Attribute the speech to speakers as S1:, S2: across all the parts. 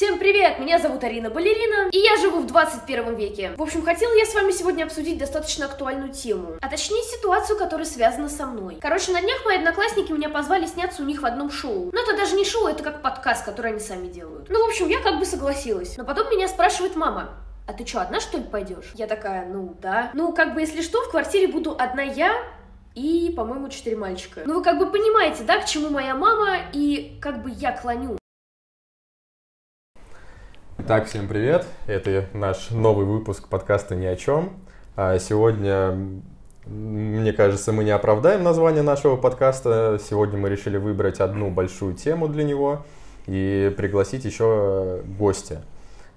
S1: Всем привет! Меня зовут Арина Балерина, и я живу в 21 веке. В общем, хотела я с вами сегодня обсудить достаточно актуальную тему, а точнее ситуацию, которая связана со мной. Короче, на днях мои одноклассники меня позвали сняться у них в одном шоу. Но это даже не шоу, это как подкаст, который они сами делают. Ну, в общем, я как бы согласилась. Но потом меня спрашивает мама, а ты что, одна что ли пойдешь? Я такая, ну да. Ну, как бы, если что, в квартире буду одна я, и, по-моему, четыре мальчика. Ну, вы как бы понимаете, да, к чему моя мама и как бы я клоню.
S2: Итак, всем привет. Это наш новый выпуск подкаста «Ни о чем». А сегодня, мне кажется, мы не оправдаем название нашего подкаста. Сегодня мы решили выбрать одну большую тему для него и пригласить еще гостя.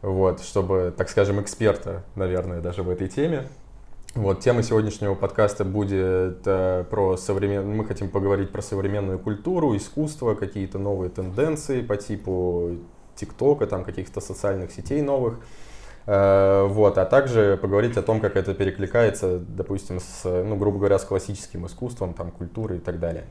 S2: Вот, чтобы, так скажем, эксперта, наверное, даже в этой теме. Вот, тема сегодняшнего подкаста будет э, про современную... Мы хотим поговорить про современную культуру, искусство, какие-то новые тенденции по типу ТикТока, там каких-то социальных сетей новых. Э, вот, а также поговорить о том, как это перекликается, допустим, с, ну, грубо говоря, с классическим искусством, там, культурой и так далее.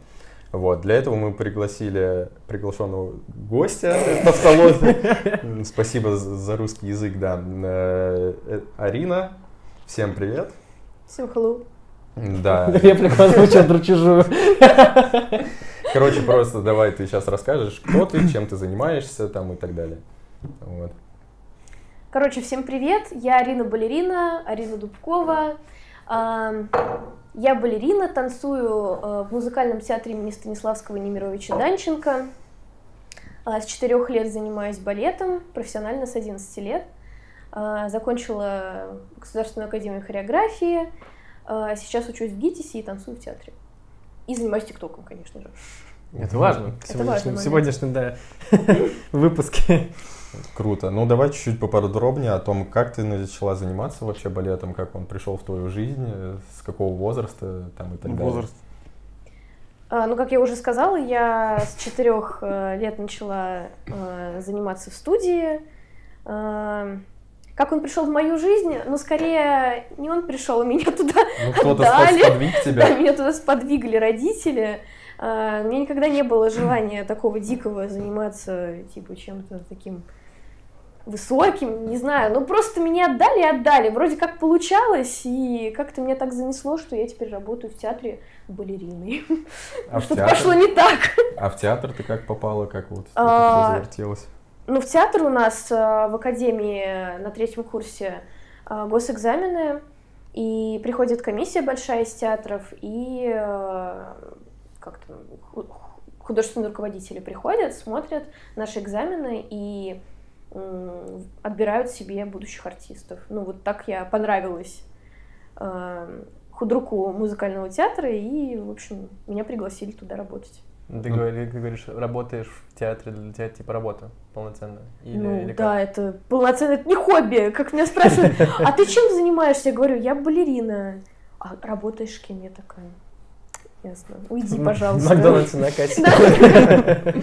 S2: Вот, для этого мы пригласили приглашенного гостя тавтологии. Спасибо за русский язык, да. Э, э, Арина, всем привет.
S1: Всем hello.
S2: Да.
S3: Реплика звучит дручужую.
S2: Короче, просто давай ты сейчас расскажешь, кто ты, чем ты занимаешься там и так далее. Вот.
S1: Короче, всем привет. Я Арина Балерина, Арина Дубкова. Я балерина, танцую э, в музыкальном театре имени Станиславского Немировича Данченко. А, с четырех лет занимаюсь балетом, профессионально с 11 лет. А, закончила Государственную академию хореографии. А, сейчас учусь в ГИТИСе и танцую в театре. И занимаюсь ТикТоком, конечно же.
S3: Это важно. В
S1: Это важно.
S3: сегодняшнем, сегодняшнем да, выпуске.
S2: Круто. Ну, давай чуть-чуть поподробнее о том, как ты начала заниматься вообще балетом, как он пришел в твою жизнь, с какого возраста там и так далее.
S3: Возраст.
S1: А, ну, как я уже сказала, я с четырех э, лет начала э, заниматься в студии. Э, как он пришел в мою жизнь? Ну, скорее, не он пришел, меня туда
S2: Ну, кто-то
S1: отдали.
S2: сподвиг
S1: Да,
S2: тебя.
S1: меня туда сподвигли родители. А, У меня никогда не было желания такого дикого заниматься, типа, чем-то таким высоким, не знаю, ну просто меня отдали и отдали, вроде как получалось, и как-то меня так занесло, что я теперь работаю в театре балериной.
S2: А
S1: Что-то пошло не так.
S2: А в театр ты как попала, как вот
S1: А,
S2: завертелось?
S1: Ну, в театр у нас э, в академии на третьем курсе э, госэкзамены, и приходит комиссия большая из театров, и э, как там, ху- художественные руководители приходят, смотрят наши экзамены и отбирают себе будущих артистов. Ну, вот так я понравилась худруку музыкального театра, и, в общем, меня пригласили туда работать.
S3: Ты,
S2: Ну.
S3: ты говоришь, работаешь в театре, для тебя типа работа полноценная? Или,
S1: ну
S3: или как?
S1: да, это полноценно, это не хобби. Как меня спрашивают, а ты чем занимаешься? Я говорю, я балерина. А работаешь кем? Я такая, ясно. Уйди,
S3: В
S1: пожалуйста.
S3: Макдональдсе на кассе.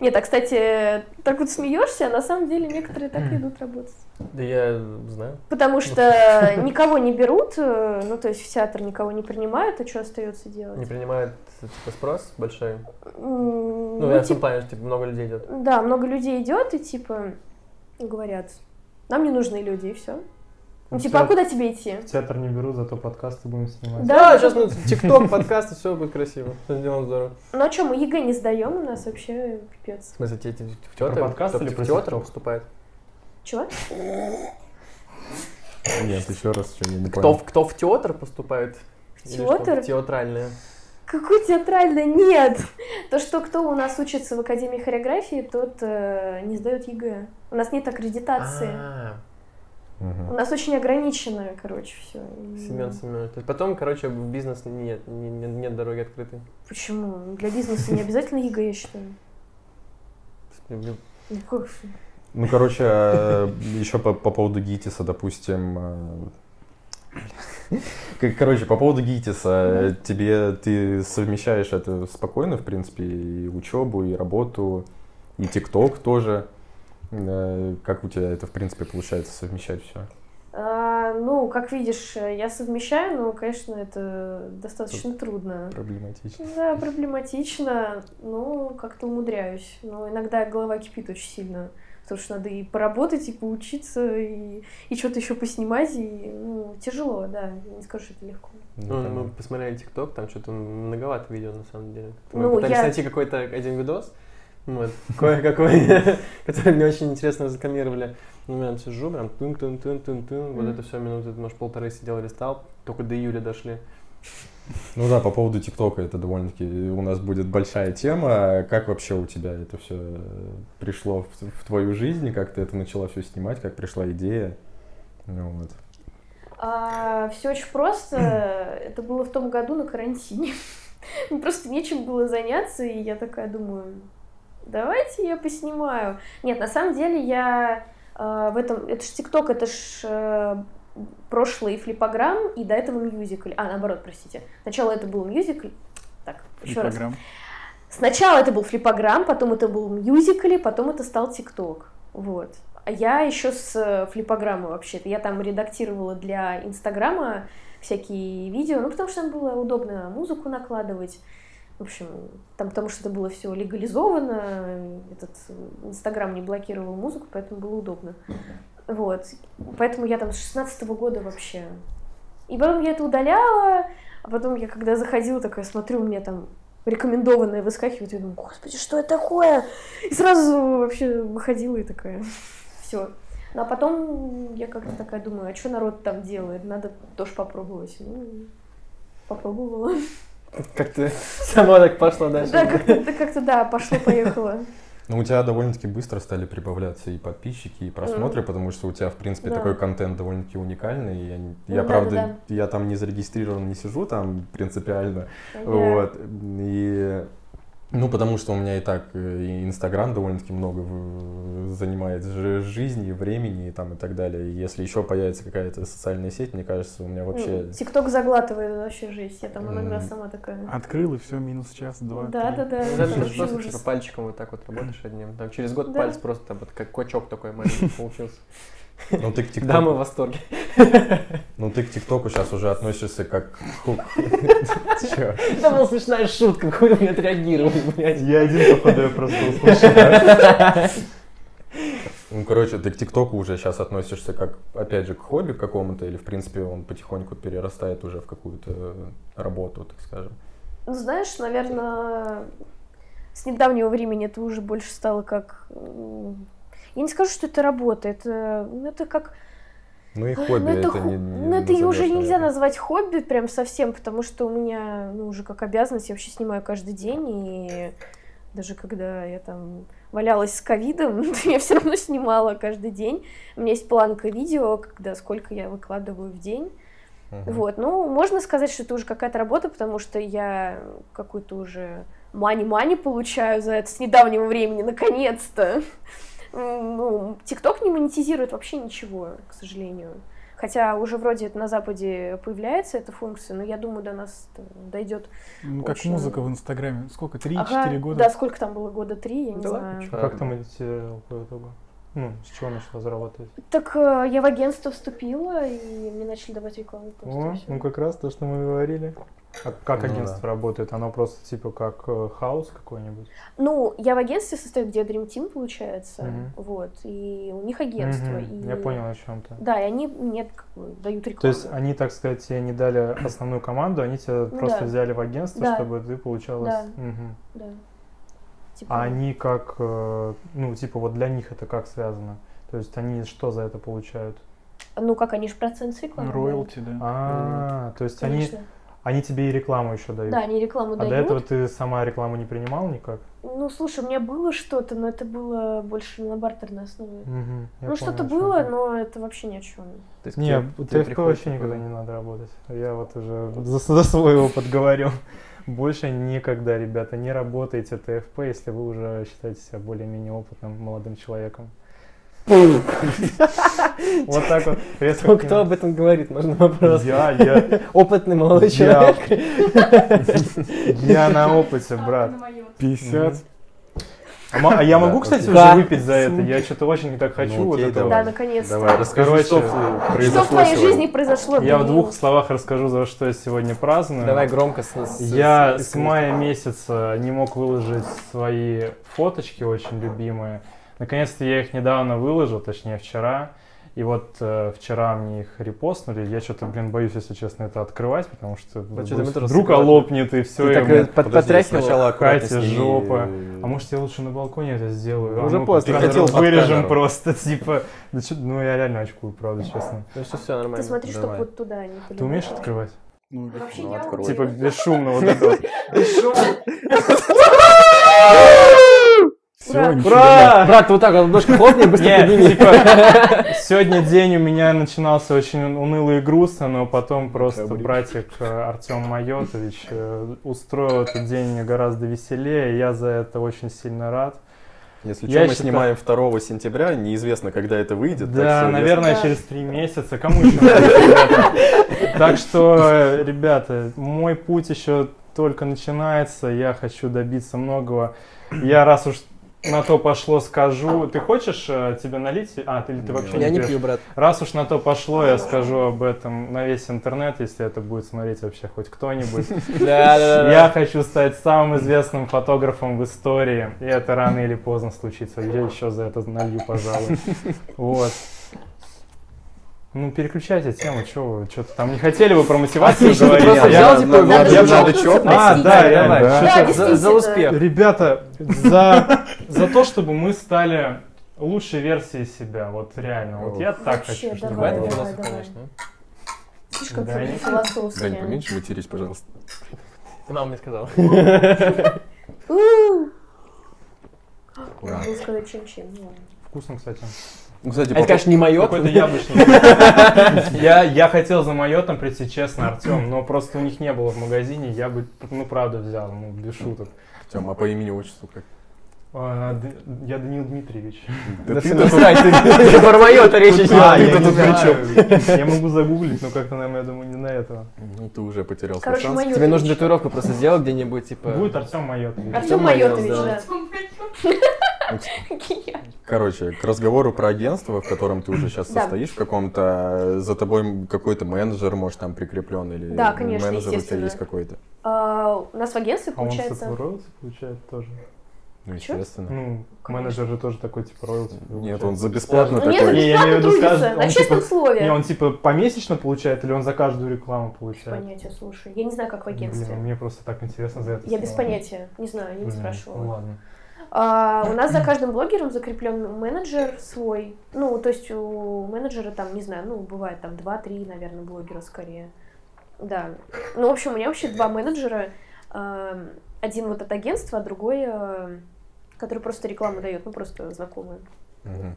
S1: Нет, а кстати, так вот смеешься, а на самом деле некоторые так и идут работать.
S3: Да я знаю.
S1: Потому что никого не берут, э, ну то есть в театр никого не принимают, а что остается делать?
S3: Не принимает типа спрос большой. Ну,
S1: ну,
S3: я
S1: типа,
S3: плане, что типа, много людей идет.
S1: Да, много людей идет и типа говорят, нам не нужны люди, и все. Ну, типа, а куда тебе идти?
S4: В театр не беру, зато подкасты будем снимать.
S1: Да,
S3: Да, сейчас ну, ТикТок, подкасты, все будет красиво. Все сделано здорово.
S1: Ну а что, мы ЕГЭ не сдаем, у нас вообще пипец.
S3: В смысле, тебе в театр?
S4: Про подкасты или
S3: в театр поступает?
S1: Чего?
S2: Нет, еще раз, что я не
S3: Кто, кто в театр поступает?
S1: Театр?
S3: в театральное.
S1: Какой театральный? Нет! То, что кто у нас учится в Академии хореографии, тот э, не сдает ЕГЭ. У нас нет аккредитации.
S3: А.
S1: У нас очень ограничено, короче, все.
S3: Семен Семенович. Потом, короче, в бизнес нет, не- не- нет дороги открытой.
S1: Почему? Для бизнеса не обязательно ЕГЭ, я считаю. Ну?
S2: Ну, короче, еще по, по поводу ГИТИСа, допустим. Короче, по поводу ГИТИСа, э, тебе ты совмещаешь это спокойно, в принципе, и учебу, и работу, и ТикТок тоже. Э, Как у тебя это, в принципе, получается совмещать все?
S1: А, ну, как видишь, я совмещаю, но, конечно, это достаточно трудно.
S2: Проблематично.
S1: Да, проблематично, но как-то умудряюсь. Но иногда голова кипит очень сильно. Потому что надо и поработать, и поучиться, и, и что-то еще поснимать, и ну, тяжело, да, не скажу, что это легко.
S3: Ну,
S2: там-
S3: мы посмотрели ТикТок, там что-то многовато видео на самом деле. Мы
S1: Ну,
S3: пытались
S1: я-
S3: найти какой-то один видос, вот, кое-какой, который мне очень интересно рекламировали. Ну, я сижу, прям тун тун тун тун тун вот это все минуты, может, полторы сидел, листал, только до июля дошли.
S2: Ну да, по поводу ТикТока это довольно-таки у нас будет большая тема. Как вообще у тебя это все пришло в, в твою жизнь? Как ты это начала все снимать? Как пришла идея? Ну, вот.
S1: все очень просто. Это было в том году на карантине. Просто нечем было заняться, и я такая думаю, давайте я поснимаю. Нет, на самом деле я э, в этом... Это ж ТикТок, это ж э, прошлый флипограмм, и до этого мюзикль. А, наоборот, простите. Сначала это был мюзикль. Так, еще раз. Сначала это был флипограмм, потом это был мюзикл, потом это стал ТикТок. Вот. А я еще с э, флипограммы вообще-то. Я там редактировала для Инстаграма всякие видео, ну, потому что там было удобно музыку накладывать. В общем, там потому что это было все легализовано, этот Инстаграм не блокировал музыку, поэтому было удобно. Вот. Поэтому я там с 16 года вообще. И потом я это удаляла, а потом я, когда заходила, такая смотрю, у меня там рекомендованное выскакивает, и думаю, господи, что это такое? И сразу вообще выходила и такая, все. Ну, а потом я как-то такая думаю, а что народ там делает? Надо тоже попробовать. Ну, попробовала.
S3: Как ты сама так пошла дальше?
S1: Да, как-то, да, как-то, да, пошло-поехало.
S2: Ну, у тебя довольно-таки быстро стали прибавляться и подписчики, и просмотры, потому что у тебя, в принципе,
S1: Да.
S2: такой контент довольно-таки уникальный. Я, не-
S1: Ну
S2: я,
S1: да,
S2: правда,
S1: да,
S2: я там не зарегистрирован, не сижу там принципиально.
S1: Я-
S2: Вот. И ну, потому что у меня и так э, и Инстаграм довольно-таки много в- занимает жи- жизни, времени и там и так далее. И если еще появится какая-то социальная сеть, мне кажется, у меня вообще...
S1: М, ТикТок заглатывает вообще жесть. Я там иногда сама такая.
S5: Открыл и все, минус час, два,
S1: Да,
S5: три.
S1: да, да.
S3: Ну,
S1: это
S3: же
S1: вообще
S3: просто типа пальчиком вот так вот работаешь одним. Там через год
S1: Да.
S3: палец просто вот как кочок такой маленький получился.
S2: Ну, ты к ТикТоку,
S3: Дамы в восторге.
S2: ну, ты к ТикТоку сейчас уже относишься как... Чё?
S3: Это была смешная шутка, какой у меня отреагировали, блядь.
S4: Я один, походу, я просто услышал. да?
S2: Ну, короче, ты к ТикТоку уже сейчас относишься как, опять же, к хобби какому-то, или, в принципе, он потихоньку перерастает уже в какую-то работу, так скажем.
S1: Ну, знаешь, наверное, с недавнего времени это уже больше стало как... Я не скажу, что это работа, это, ну, это как...
S2: Ну и хобби,
S1: ну, это,
S2: это, не, не
S1: ну, это уже нельзя назвать хобби прям совсем, потому что у меня, ну, уже как обязанность, я вообще снимаю каждый день, и даже когда я там валялась с ковидом, я все равно снимала каждый день. У меня есть планка видео, когда сколько я выкладываю в день.
S2: Мгм.
S1: Вот, ну, можно сказать, что это уже какая-то работа, потому что я какую-то уже мани-мани получаю за это с недавнего времени, наконец-то. Ну, ТикТок не монетизирует вообще ничего, к сожалению. Хотя уже вроде это на Западе появляется эта функция, но я думаю, до нас дойдет.
S5: Ну, как
S1: Очень-
S5: музыка в Инстаграме. Сколько? Три-четыре
S1: Ага,
S5: года?
S1: Да, сколько там было? Года три, я не
S3: Да ладно,
S1: знаю.
S3: чё.
S4: Как ты монетизировал по итогу? Ну, с чего начала зарабатывать?
S1: Так э, я в агентство вступила, и мне начали давать рекламу.
S4: О, ну как раз то, что мы говорили. А как
S2: Ну
S4: агентство работает? Оно просто типа как э, хаус какой-нибудь?
S1: Ну, я в агентстве состою, где Dream Team, получается.
S4: Мгм.
S1: Вот. И у них агентство.
S4: Мгм,
S1: и-
S4: Я понял о чем то
S1: Да, и они мне как бы дают рекламу.
S4: То есть они, так сказать, тебе не дали основную команду, они тебя
S1: Ну
S4: просто
S1: да.
S4: взяли в агентство,
S1: Да.
S4: чтобы ты получалась.
S1: Да.
S4: Мгм.
S1: Да. Типа,
S4: А они как, э, ну, типа, вот для них это как связано? То есть они что за это получают?
S1: Ну, как они же процент с рекламы.
S5: Роялти, да.
S4: А, то есть
S1: дают.
S4: они,
S1: Конечно.
S4: Они тебе и рекламу еще дают.
S1: Да, они рекламу
S4: а
S1: дают.
S4: до этого ты сама рекламу не принимал никак?
S1: Ну, слушай, у меня было что-то, но это было больше на бартерной основе.
S4: Я
S1: ну, что-то было,
S4: ты.
S1: но это вообще ни о чем.
S3: То есть
S4: Не,
S3: тебе-
S4: ТФП
S3: тебе приходит
S4: вообще никогда не надо работать. Я вот уже за, за свой опыт говорю. Больше никогда, ребята, не работайте ТФП, если вы уже считаете себя более-менее опытным молодым человеком. Вот так вот. резко
S3: Кто, об этом говорит? Можно вопрос.
S4: Я, я,
S3: Опытный молодой
S4: Я-
S3: человек.
S4: я на опыте, брат.
S5: 50.
S4: А а я могу, кстати, уже выпить за это? Я что-то очень так хочу
S2: Ну,
S4: вот
S2: окей,
S4: этого.
S1: Да, наконец-то.
S2: Давай, расскажи,
S4: Короче,
S2: что
S1: Что
S2: произошло
S1: в твоей жизни произошло?
S4: Я в двух словах расскажу, за что я сегодня праздную.
S3: Давай громко.
S4: Я
S3: с
S4: мая месяца не мог выложить свои фоточки очень любимые. Наконец-то я их недавно выложил, точнее вчера. И вот э, вчера мне их репостнули. Я что-то, блин, боюсь, если честно, это открывать, потому что
S3: А тоже
S4: вдруг лопнет и все.
S3: Ты
S4: и
S3: так, э, под-
S2: Подожди,
S3: потряхивал?
S2: сначала
S4: Катя, жопа. А может я лучше на балконе это сделаю?
S3: Уже
S4: а ну,
S3: поздно.
S2: Ты хотел под
S4: вырежем
S2: камеру.
S4: просто, типа. Да чё- ну я реально очкую, правда, честно.
S3: Ну что, все нормально.
S1: Ты смотри, чтобы вот туда не
S4: Ты умеешь открывать?
S5: Ну,
S1: Вообще
S2: Ну,
S1: я.
S4: Типа бесшумно вот это вот.
S1: Ура!
S4: Ура!
S3: Брат, вот так вот ладошкой хлопни, быстро подними.
S4: типа, сегодня день у меня начинался очень уныло и грустно, но потом просто братик э, Артем Майотович э, устроил этот день гораздо веселее, и я за это очень сильно рад.
S2: Если
S4: Я
S2: что, мы
S4: считаю-
S2: снимаем 2 сентября, неизвестно, когда это выйдет.
S4: Да, наверное,
S1: Да.
S4: через три месяца. Кому еще? Так что, ребята, мой путь еще только начинается. Я хочу добиться многого. Я раз уж на то пошло, скажу. Ты хочешь э, тебе налить? А, ты, ты вообще
S3: Я не пью, брат.
S4: Раз уж на то пошло, я скажу об этом на весь интернет, если это будет смотреть вообще хоть кто-нибудь. Я хочу стать самым известным фотографом в истории, и это рано или поздно случится. Я еще за это налью, пожалуй. Вот. Ну, переключайте тему, что вы, что-то там не хотели вы про мотивацию
S3: Отлично,
S4: говорить?
S3: просто
S4: а я-
S3: взял, типа,
S2: надо-
S3: я-
S2: надо-
S3: я-
S2: надо
S1: чё-
S2: чё-
S4: А, да,
S3: Давай,
S4: реально.
S3: давай.
S1: Да,
S3: Что-то за- За успех.
S4: Ребята, за, за то, чтобы мы стали лучшей версией себя, вот реально, вот я так хочу. чтобы
S1: давай, давай.
S3: философа, конечно.
S1: Слишком
S4: Да, не-
S1: философски.
S2: Дань, поменьше матерись, пожалуйста.
S3: Ты мама мне сказала.
S1: У-у-у.
S2: Ура.
S1: Надо сказать, ладно.
S4: Вкусно, кстати.
S2: Ну, кстати,
S3: Это,
S2: по-
S3: конечно, не мое.
S4: Какой-то яблочный. Я, я хотел за майотом прийти, честно, Артем, но просто у них не было в магазине, я бы, ну, правда взял, ну, без шуток.
S2: Тём, а по имени отчеству как?
S4: А, я Данил Дмитриевич.
S2: Да ты тут-
S3: ты про мое-то речь идет.
S4: А,
S2: ты
S4: я
S2: тут
S4: не
S2: при
S4: знаю. Я могу загуглить, но как-то, наверное, я думаю, не на этого.
S2: Ну, ты уже потерял свой
S1: Короче,
S2: шанс.
S3: Тебе нужно татуировку просто сделать где-нибудь, типа...
S4: Будет Артем Майотович.
S1: Артем
S3: Майотович,
S1: Майотович,
S3: да.
S2: Короче, к разговору про агентство, в котором ты уже сейчас
S1: Да.
S2: состоишь в каком-то, за тобой какой-то менеджер, может, там прикреплен, или
S1: Да, конечно,
S2: менеджер у тебя есть какой-то?
S1: А, У нас в агентстве,
S4: А он
S1: получается...
S4: роялти получает тоже?
S2: Ну, естественно.
S4: Ну, менеджер же тоже такой, типа, роялти.
S2: Нет, он за бесплатно
S1: Ну, нет,
S2: такой.
S4: Не, я имею в виду,
S1: трудится,
S4: скажет,
S1: на честном
S4: типа-
S1: слове.
S4: Не, он типа помесячно получает или он за каждую рекламу получает?
S1: Понятия, слушай. Я не знаю, как в агентстве.
S4: Блин, мне просто так интересно за это.
S1: Я без
S4: стало.
S1: понятия. Не знаю, не
S4: Блин,
S1: спрашивала.
S4: Ну ладно.
S1: А, у нас за каждым блогером закреплен менеджер свой. Ну, то есть у менеджера там, не знаю, ну, бывает там 2-3, наверное, блогера скорее. Да. Ну, в общем, у меня вообще два менеджера. А, Один вот от агентства, а другой, а, который просто рекламу дает, ну, просто знакомый.
S2: Мгм.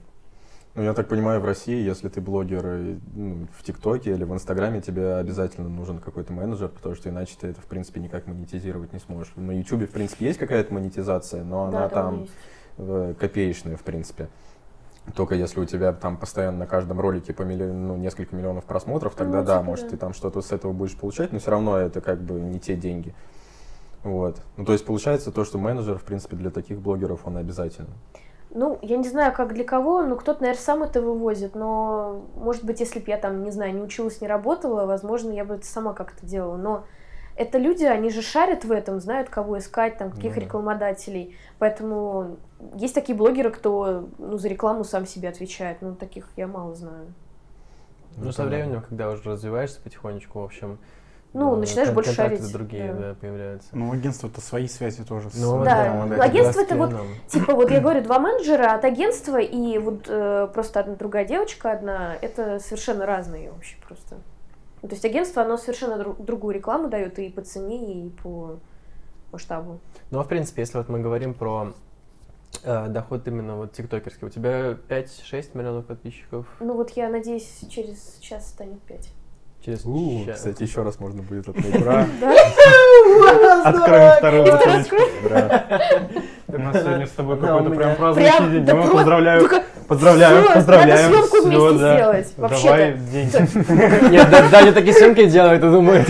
S2: Ну, я так понимаю, в России, если ты блогер э, ну, в ТикТоке или в Инстаграме, тебе обязательно нужен какой-то менеджер, потому что иначе ты это, в принципе, никак монетизировать не сможешь. На Ютубе, в принципе, есть какая-то монетизация, но
S1: да,
S2: она
S1: там есть.
S2: э, копеечная, в принципе. Только если у тебя там постоянно на каждом ролике по милли- ну, несколько миллионов просмотров, тогда
S1: Ну,
S2: да,
S1: типа
S2: может,
S1: да.
S2: ты там что-то с этого будешь получать, но все равно это как бы не те деньги. Вот. Ну, то есть получается то, что менеджер, в принципе, для таких блогеров он обязательно.
S1: Ну, я не знаю, как для кого, но кто-то, наверное, сам это вывозит, но, может быть, если бы я там, не знаю, не училась, не работала, возможно, я бы это сама как-то делала, но это люди, они же шарят в этом, знают, кого искать, там, каких
S2: Ну да.
S1: рекламодателей, поэтому есть такие блогеры, кто, ну, за рекламу сам себе отвечает, ну, таких я мало знаю.
S3: Ну, со временем, когда уже развиваешься потихонечку, в общем...
S1: Ну, начинаешь больше шарить,
S3: другие,
S1: да.
S3: да, появляются.
S5: Ну, агентство-то свои связи тоже. с-
S3: Ну,
S1: Да,
S3: да,
S1: ну,
S3: да,
S1: агентство это вот. Типа, вот я говорю, два менеджера от агентства и вот э, просто одна другая девочка одна, это совершенно разные вообще просто. Ну, то есть агентство, оно совершенно дру- другую рекламу дает и по цене, и по масштабу.
S3: Ну, а в принципе, если вот мы говорим про э, доход именно вот тиктокерский, у тебя 5-6 миллионов подписчиков
S1: Ну вот я надеюсь, через час станет пять.
S3: Через
S2: У, кстати, еще раз можно будет отметить.
S4: Ура! Откроем вторую бутылочку.
S2: Ура.
S4: У нас сегодня с тобой какой-то прям праздничный день.
S1: про-
S4: поздравляю Поздравляю, поздравляю.
S1: надо съемку вместе сделать.
S4: Давай деньги.
S3: Нет, да- Даня такие съемки делает и думает.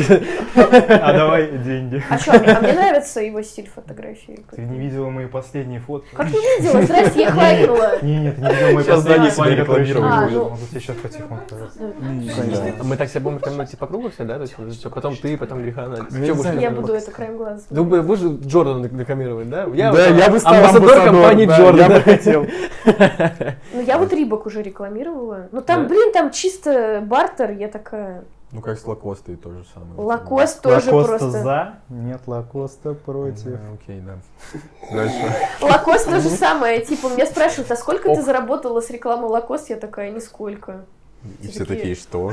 S4: А давай деньги.
S1: А что, а мне нравится его стиль фотографии.
S4: Ты не видела мои последние фотки?
S1: Как не видела? Здрасте, я их лайкнула.
S4: Не, нет, ты не видела мои
S2: Сейчас
S4: последние фотки, которые. Могу тебе сейчас потихоньку показать.
S5: Конечно.
S3: Мы так себя будем рекламировать по кругу все, да? То есть потом ты, потом Грехана.
S5: Ну, я
S1: буду это краем глаза.
S3: Бу- будешь Джордана рекламировать, да? Я,
S5: Да, я бы стал
S3: амбассадор компании
S5: да,
S3: Джордан.
S5: Я бы хотел.
S1: Ну, я вот Рибок уже рекламировала. Ну, там, блин, там чисто бартер, я такая...
S2: Ну, как с Лакостой то же самое.
S1: Лакост тоже
S4: Лакоста
S1: просто.
S4: за, нет, Лакоста против.
S2: Да, Окей, да. Дальше.
S1: Лакост то же самое. Типа, меня спрашивают, а сколько ты заработала с рекламы Лакост? Я такая, нисколько.
S2: И
S1: Все такие,
S2: что?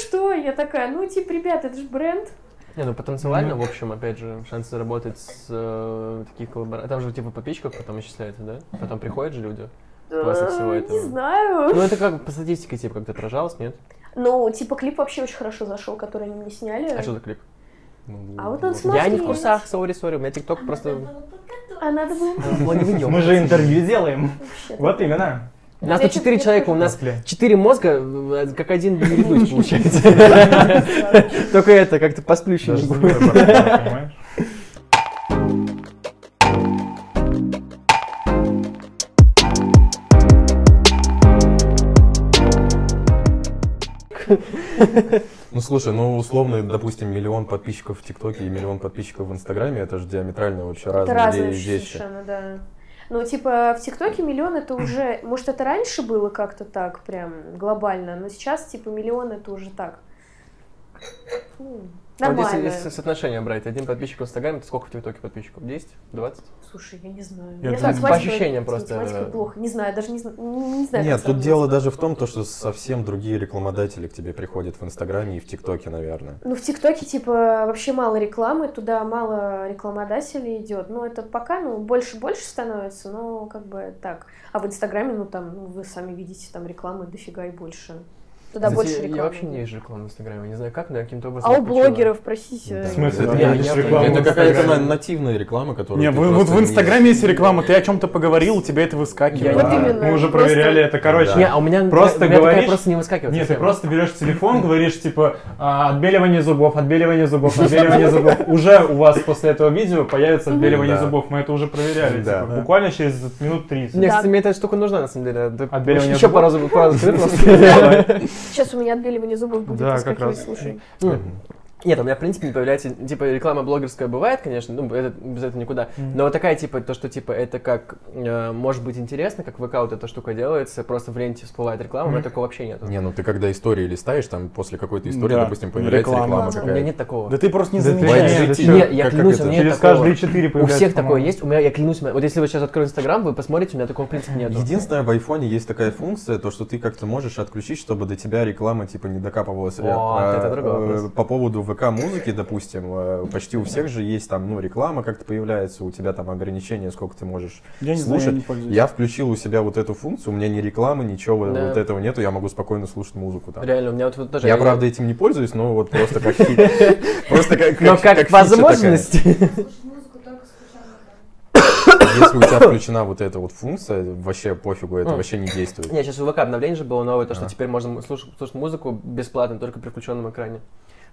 S1: Что? Я такая, ну, типа, ребят, это же бренд.
S3: Не, ну потенциально, в общем, опять же, шансы заработать с э, таких коллабораций. Там же типа подписчиков потом исчисляется, да? Потом приходят же люди. После всего этого.
S1: Не знаю.
S3: Ну это как по статистике, типа, как-то отражалось, нет?
S1: Ну, типа, клип вообще очень хорошо зашел, который они мне сняли.
S3: А что за клип?
S2: Ну,
S1: А вот он
S2: вот.
S1: смотри.
S3: Я не в курсах, сори, сори, у меня тикток просто...
S1: А надо было...
S4: Мы же интервью делаем. Вот именно.
S3: У нас тут четыре человека, у нас четыре мозга, э, как один ведущий получается. Только это, как-то посплющено будет.
S2: Ну, слушай, ну, условно, допустим, миллион подписчиков в ТикТоке и миллион подписчиков в Инстаграме, это же диаметрально вообще разные
S1: разные
S2: ве- вещи.
S1: совершенно, да. Ну, типа, в ТикТоке миллион это уже... Может, это раньше было как-то так, прям глобально, но сейчас, типа, миллион это уже так. Ну,
S3: Вот
S1: Нормально.
S3: если, если соотношение брать, один подписчик в Инстаграме, то сколько в ТикТоке подписчиков? 10? 20?
S1: Слушай, я не знаю.
S5: Я
S1: Я математикой-
S3: по ощущениям просто, э,
S1: плохо. Не знаю, даже не, не, не знаю.
S2: Нет, тут дело даже в том, то, что совсем другие рекламодатели к тебе приходят в Инстаграме и в ТикТоке, наверное.
S1: Ну, в ТикТоке, типа, вообще мало рекламы, туда мало рекламодателей идет. Ну, это пока, ну, больше-больше становится, но как бы так. А в Инстаграме, ну, там, ну, вы сами видите, там рекламы дофига и больше. Туда
S3: Кстати,
S1: больше
S3: я-
S1: рекламы.
S3: Я вообще не вижу рекламу в Инстаграме, не знаю как, но я каким-то образом
S1: А у
S3: включила.
S1: блогеров, простите.
S2: Да.
S4: В смысле,
S2: Это,
S4: ты
S3: не
S4: видишь рекламу
S2: это какая-то нативная реклама, которую
S5: Не, вы- вот
S2: просто
S5: в
S2: не-
S5: Инстаграме есть реклама, ты о чем-то поговорил, у тебя это выскакивает.
S1: Вот
S3: Да.
S1: именно.
S4: Мы уже
S1: Просто-
S4: проверяли это, короче.
S3: Не, а у меня,
S4: Просто
S3: у меня
S4: говоришь-
S3: просто не выскакивает.
S4: Нет, ты просто берешь телефон, говоришь типа а, отбеливание зубов, отбеливание зубов, отбеливание зубов. Уже у вас после этого видео появится отбеливание
S2: Да.
S4: зубов. Мы это уже проверяли.
S2: Да.
S4: типа, Буквально через минут 30.
S3: Мне,
S1: Да.
S3: кстати, мне эта штука нужна, на самом деле. Да,
S4: Отбеливание
S3: Еще
S4: зубов?
S3: пару разов пару просто.
S1: Сейчас у меня отбеливание зубов будет
S4: Да, как раз.
S1: слушай.
S3: М. Нет, у меня, в принципе, не появляется, типа, реклама блогерская бывает, конечно, ну, это, без этого никуда, но вот такая, типа, то, что, типа, это как, э, может быть интересно, как в ВК вот эта штука делается, просто в ленте всплывает реклама, у меня такого вообще нет.
S2: Не, ну ты когда истории листаешь, там после какой-то истории,
S5: Да.
S2: допустим, появляется
S5: Реклама.
S2: реклама
S1: У
S3: У меня
S2: какая-то.
S3: нет такого.
S5: Да ты просто не
S4: Да ты
S5: замечаешь.
S4: чё?
S3: Нет, я
S2: как
S3: клянусь,
S2: это?
S3: у меня
S4: Через
S3: такого.
S4: каждые четыре
S3: У
S4: появляется.
S3: всех такое
S4: по-моему.
S3: есть, у меня, я клянусь, у меня- вот если вы сейчас откроете Инстаграм, вы посмотрите, у меня такого, в принципе, нету.
S2: Единственное, в айфоне есть такая функция, то, что ты как-то можешь отключить, чтобы до тебя реклама типа не докапывалась.
S3: Вот,
S2: А,
S3: это другой
S2: э,
S3: вопрос.
S2: По поводу ВК-музыки, допустим, э, почти у всех же есть там, ну, реклама как-то появляется, у тебя там ограничения, сколько ты можешь
S5: Я не знаю,
S2: слушать.
S5: я не пользуюсь.
S2: Я включил у себя вот эту функцию, у меня ни рекламы, ничего
S3: Да.
S2: вот этого нету, я могу спокойно слушать музыку там.
S3: Реально, у меня вот, вот тоже...
S2: Я, правда, этим не пользуюсь, но вот просто как просто как
S3: Но как возможность.
S2: такая. Если у тебя включена вот эта вот функция, вообще пофигу, это вообще не действует.
S3: Не, сейчас у ВК обновление же было новое, то, что
S2: А.
S3: теперь можно слушать, слушать музыку бесплатно, только при включенном экране.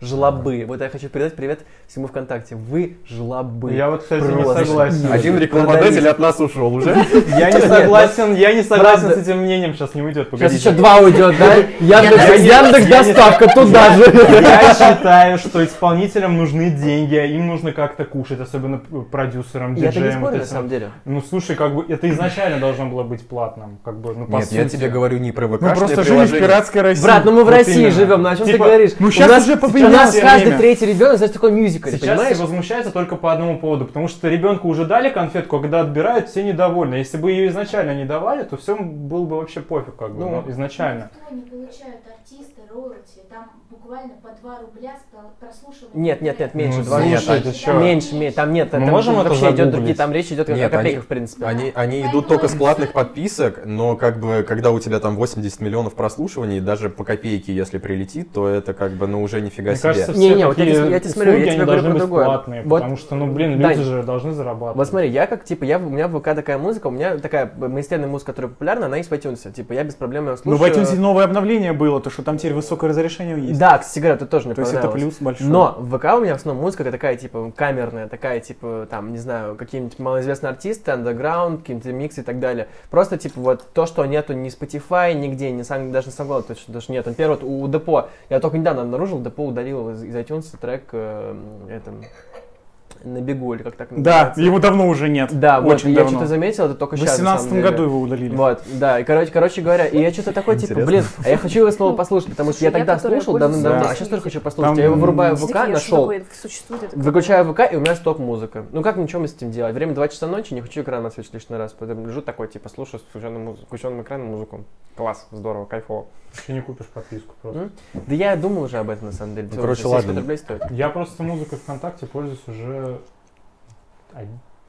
S3: Жлобы. Вот я хочу передать привет всему ВКонтакте. Вы жлобы.
S4: Я вот, кстати, не
S3: Просто.
S4: согласен.
S2: Один рекламодатель от нас ушел уже.
S4: Я не согласен, я не согласен с этим мнением, сейчас не уйдет,
S3: Сейчас еще два уйдет, да? Яндекс,
S4: Я не- я не-
S3: доставка туда же.
S4: Я считаю, что исполнителям нужны деньги, а им нужно как-то кушать, особенно продюсерам,
S3: Я это не
S4: диджеям.
S3: спорю, на самом деле.
S4: Ну слушай, как бы это изначально должно было быть платным, как бы, ну по
S2: Нет, я тебе говорю не про ВК.
S5: Мы просто жили в пиратской России.
S3: Брат, ну мы в России живем, ну о чем
S4: Типа,
S3: ты говоришь?
S5: ну
S3: нас-
S5: уже
S3: У нас каждый
S5: время.
S3: третий ребенок, знаешь, такой мюзикл,
S4: Сейчас
S3: понимаешь?
S4: все возмущаются только по одному поводу, потому что ребенку уже дали конфетку, а когда отбирают, все недовольны. Если бы ее изначально не давали, то всем было бы вообще пофиг, как бы,
S3: Ну.
S4: ну, изначально.
S6: Никто не получают артисты, роялти, там буквально по 2 рубля прослушивания.
S3: Нет, нет, нет, меньше,
S4: Ну,
S3: два
S2: слушай,
S3: меньше. Меньше, меньше, там нет,
S4: Мы
S3: там
S4: можем это
S3: вообще идет
S4: загуглить?
S3: другие, там речь идет о
S2: Нет,
S3: копейках,
S2: они-
S3: в принципе.
S2: Они, они идут только с платных подписок, но как бы, когда у тебя там 80 миллионов прослушиваний, даже по копейке, если прилетит, то это как бы, ну, уже нифига
S4: Мне кажется,
S3: Не,
S4: все
S3: не, вот я тебе- я тебе смотрю, я тебе
S4: они
S3: говорю
S4: должны
S3: про
S4: быть
S3: другое.
S4: платные,
S3: Вот,
S4: потому что, ну, блин,
S3: Дань,
S4: люди же должны зарабатывать.
S3: Вот смотри, я как, типа, я, у меня в ВК такая музыка, у меня такая мейнстримная музыка, которая популярна, она есть в iTunes. Типа, я без проблем ее
S5: Ну,
S3: слушаю.
S5: в iTunes новое обновление было, то что там теперь высокое разрешение есть.
S3: Да, кстати говоря, это тоже мне
S5: То есть это плюс большой.
S3: Но в ВК у меня в основном музыка такая, типа, камерная, такая, типа, там, не знаю, какие-нибудь малоизвестные артисты, андеграунд, какие-нибудь миксы и так далее. Просто, типа, вот то, что нету ни Spotify, нигде, ни сам, даже на SoundCloud точно даже нет. Например, вот у Депо, я только недавно обнаружил, Депо удалил из, из iTunes трек, э, это, на бегу, или как так
S5: Да,
S3: называется.
S5: его давно уже нет.
S3: Да, вот,
S5: очень
S3: я
S5: давно.
S3: что-то заметил, это только
S5: В
S3: сейчас, на
S5: 2018
S3: самом деле.
S5: году его удалили.
S3: Вот, да, и короче, короче говоря, и я что-то такой, типа, блин, а я хочу его снова послушать, потому что я
S1: Я,
S3: тогда слушал давно-давно,
S5: Да.
S3: а сейчас тоже хочу послушать.
S5: Там,
S3: Я его вырубаю в ВК, нашел, выключаю ВК, и у меня стоп-музыка. Ну как ничего мне с этим делать? Время 2 часа ночи, не хочу экран отсвечивать лишний раз, поэтому лежу такой, типа, слушаю с включенным, включенным экраном музыку. Класс, здорово, кайфово.
S4: Ты не купишь подписку просто.
S3: Да я думал уже об этом, на самом деле.
S2: Ну, короче,
S3: 70
S2: ладно.
S3: рублей стоит.
S4: Я просто музыкой ВКонтакте пользуюсь уже...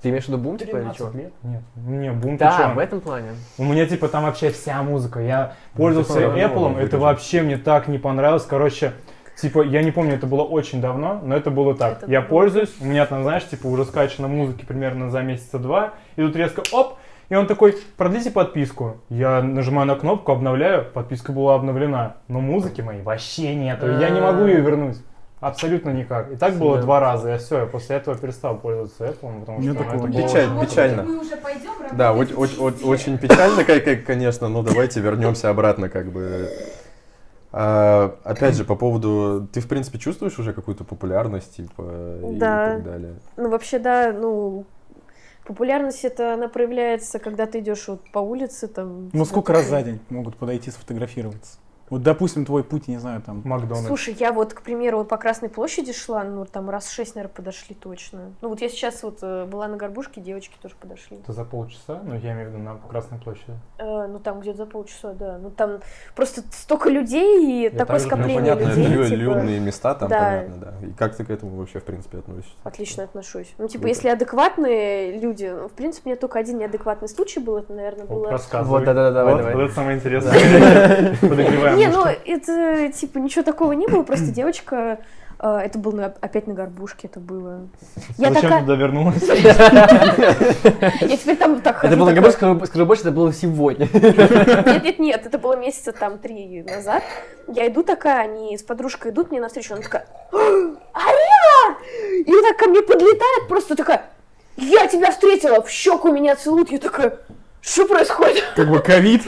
S3: Ты имеешь в виду бум, типа, или
S4: 13
S3: что?
S4: лет? Нет, не, бум, ты
S3: Да,
S4: чё?
S3: в этом плане.
S4: У меня типа там вообще вся музыка. Я пользовался
S3: типа,
S4: Apple, это вообще мне так не понравилось. Короче, типа, я не помню, это было очень давно, но это было так.
S1: Это
S4: я
S1: было.
S4: пользуюсь, у меня там, знаешь, типа уже скачано музыки примерно за месяца два, и тут резко оп, и он такой, продлите подписку. Я нажимаю на кнопку, обновляю, подписка была обновлена. Но музыки моей вообще нету, я не могу ее вернуть. Абсолютно никак. И так было
S3: Да.
S4: два раза, я все, я после этого перестал пользоваться Apple, потому что ну,
S5: такого.
S4: это было
S2: Печаль,
S6: Может,
S2: печально.
S6: Мы уже пойдем
S2: Да, очень, очень, печально, как- как, конечно, но давайте вернемся обратно, как бы. А, опять же, по поводу... Ты, в принципе, чувствуешь уже какую-то популярность, типа, и
S1: Да.
S2: так далее?
S1: Ну, вообще, да, ну, популярность это она проявляется, когда ты идешь вот по улице, там...
S5: Ну сколько раз за день могут подойти сфотографироваться? Вот, допустим, твой путь, не знаю, там...
S4: Макдональдс.
S1: Слушай, я вот, к примеру, вот по Красной площади шла, ну, там раз шесть, наверное, подошли точно. Ну, вот я сейчас вот э, была на горбушке, девочки тоже подошли.
S4: Это за полчаса, ну я имею в виду на Красной площади.
S1: Э, ну, там где-то за полчаса, да. Ну, там просто столько людей и
S4: Я
S1: такое
S4: также, ну,
S2: Ну,
S1: скопление
S2: понятно,
S1: людей.
S2: это лю-
S1: типа,
S2: людные места, там
S1: да.
S2: понятно, да. И как ты к этому вообще, в принципе, относишься?
S1: Отлично отношусь. Ну, типа,
S2: Круто.
S1: если адекватные люди, ну, в принципе, у меня только один неадекватный случай был, это, наверное,
S4: Вот,
S1: было...
S4: рассказывай.
S3: Вот, да-да-да, давай,
S4: Вот,
S3: давай.
S4: вот это самое интересное. Подогреваем
S1: Не, ну, это, типа, ничего такого не было, просто девочка... э, Это было на- опять на горбушке, это было. Я
S4: Зачем
S1: такая...
S4: туда вернулась?
S1: Я теперь там так
S3: Это было,
S1: такая,
S3: скажу, скажу больше, это было сегодня.
S1: Нет, нет, нет, это было месяца там три назад. Я иду такая, они с подружкой идут мне навстречу, она такая, Арина! И так ко мне подлетает, просто такая, я тебя встретила, в щеку меня целуют. Я такая, что происходит?
S5: Как бы ковид,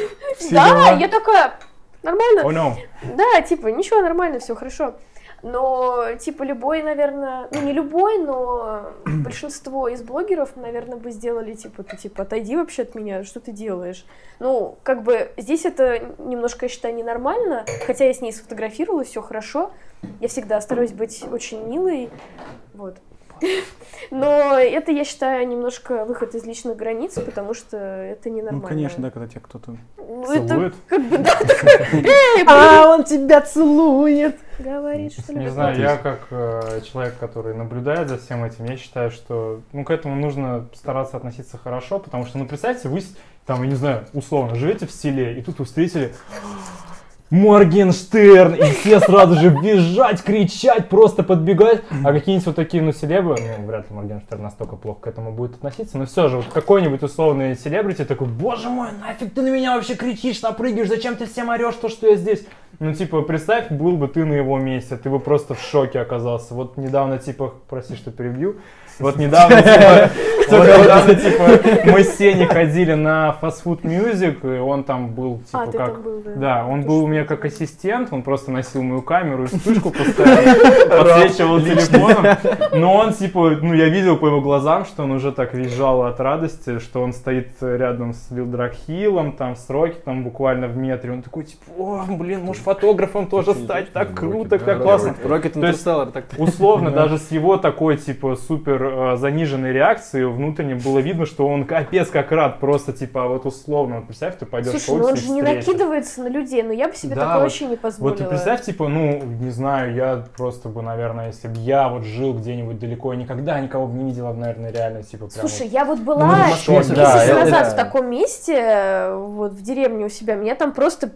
S1: Да, я такая, нормально.
S4: О, no.
S1: Да, типа, ничего, нормально, все хорошо. Но, типа, любой, наверное, ну не любой, но большинство из блогеров, наверное, бы сделали, типа, ты, типа, отойди вообще от меня, что ты делаешь? Ну, как бы, здесь это немножко, я считаю, ненормально, хотя я с ней сфотографировалась, все хорошо, я всегда стараюсь быть очень милой, вот. Но это, я считаю, немножко выход из личных границ, потому что это
S5: Ну,
S1: ненормально.
S5: конечно, да, когда тебя кто-то...
S1: Ну,
S4: Целует?
S1: как бы, да, такое, «Эй,
S3: А, он тебя целует.
S1: говорит, что ли?
S4: Не знаю, я как э, человек, который наблюдает за всем этим, я считаю, что ну, к этому нужно стараться относиться хорошо, потому что, ну, представьте, вы, там, я не знаю, условно, живете в селе, и тут вы встретили Моргенштерн, и все сразу же бежать, кричать, просто подбегать. А какие-нибудь вот такие, ну, селебы, ну, вряд ли Моргенштерн настолько плохо к этому будет относиться, но все же, вот какой-нибудь условный селебрити такой, боже мой, нафиг ты на меня вообще кричишь, напрыгиваешь, зачем ты всем орешь, то, что я здесь? Ну, типа, представь, был бы ты на его месте, ты бы просто в шоке оказался. Вот недавно, типа, прости, что перебью, вот недавно, типа, вот недавно, типа, мы с Сеней ходили на Fast Food Music, и он там был, типа,
S1: А, ты
S4: как...
S1: там был, да.
S4: Да, он был у меня как ассистент, он просто носил мою камеру и вспышку постоянно, подсвечивал телефоном. Но он, типа, ну, я видел по его глазам, что он уже так визжал от радости, что он стоит рядом с Вилдрахилом, там, с Рокетом буквально в метре. Он такой, типа, о, блин, может фотографом тоже стать, так круто, как классно. Есть-
S3: Интерстеллар, так
S4: Условно, даже с его такой, типа, супер э, заниженной реакцией внутренне было видно, что он капец как рад, просто, типа, вот условно, вот представь, ты пойдешь
S1: Слушай,
S4: по
S1: ну он
S4: улице
S1: же
S4: и
S1: не накидывается на людей, но я бы себе
S4: Да,
S1: такое
S4: вот-
S1: вообще не позволила.
S4: Вот ты представь, типа, ну, не знаю, я просто бы, наверное, если бы я вот жил где-нибудь далеко, я никогда никого бы не видела, наверное, реально, типа, прям
S1: Слушай,
S4: вот.
S1: я вот
S3: Ну,
S1: была
S3: Москве,
S1: месяц
S2: да,
S1: назад
S3: да.
S1: в таком месте, вот в деревне у себя, меня там просто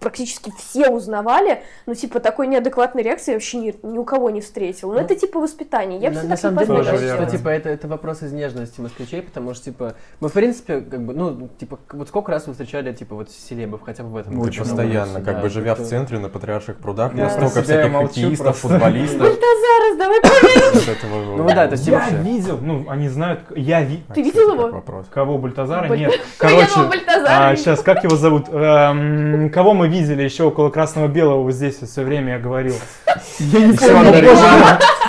S1: практически все узнавали, ну, типа, такой неадекватной реакции я вообще ни, ни у кого не встретил. Ну, это, типа, воспитание. Я бы
S3: на
S1: так не позволила.
S3: Кажется, что, типа, это, это вопрос из нежности москвичей, потому что, типа, мы, в принципе, как бы, ну, типа, вот сколько раз вы встречали, типа, вот селебов, хотя бы в этом
S2: Ну, постоянно, как бы живя в центре на Патриарших прудах,
S4: Я
S2: столько всяких
S4: просто.
S2: футболистов.
S1: Бальтазарас, давай поговорим.
S3: Ну да, то есть,
S4: Я видел, ну, они знают, я ви...
S1: Ты
S2: А,
S1: видел его?
S2: Вопрос.
S4: Кого, Бальтазара?
S1: Баль-
S4: Нет. Короче, сейчас, как его зовут? Эм, Кого мы видели еще около Красного-Белого вот здесь все время я говорил?
S5: Я не помню.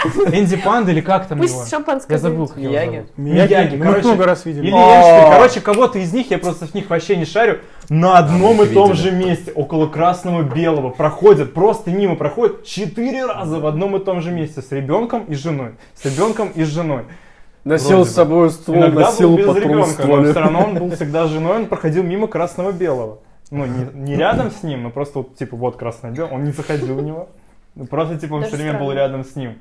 S4: Энди Панда или как там его?
S1: Пусть шампанское
S4: Я забыл, как
S3: Мияги?
S5: Мияги. Мы
S4: короче.
S5: много раз видели.
S4: Или. Эйнштейн. Короче, кого-то из них, я просто в них вообще не шарю, на одном
S2: мы
S4: и том же месте, около красного белого, проходят, просто мимо проходят четыре раза в одном и том же месте с ребенком и женой. С ребенком и с женой.
S3: Носил
S4: Вроде
S3: с собой ствол,
S4: Иногда
S3: носил
S4: был без ребенка, но все равно он был всегда женой, он проходил мимо красного белого. Ну, не, не рядом с ним, но просто вот, типа, вот красное белое, он не заходил в него. Просто, типа, он все время был рядом с ним.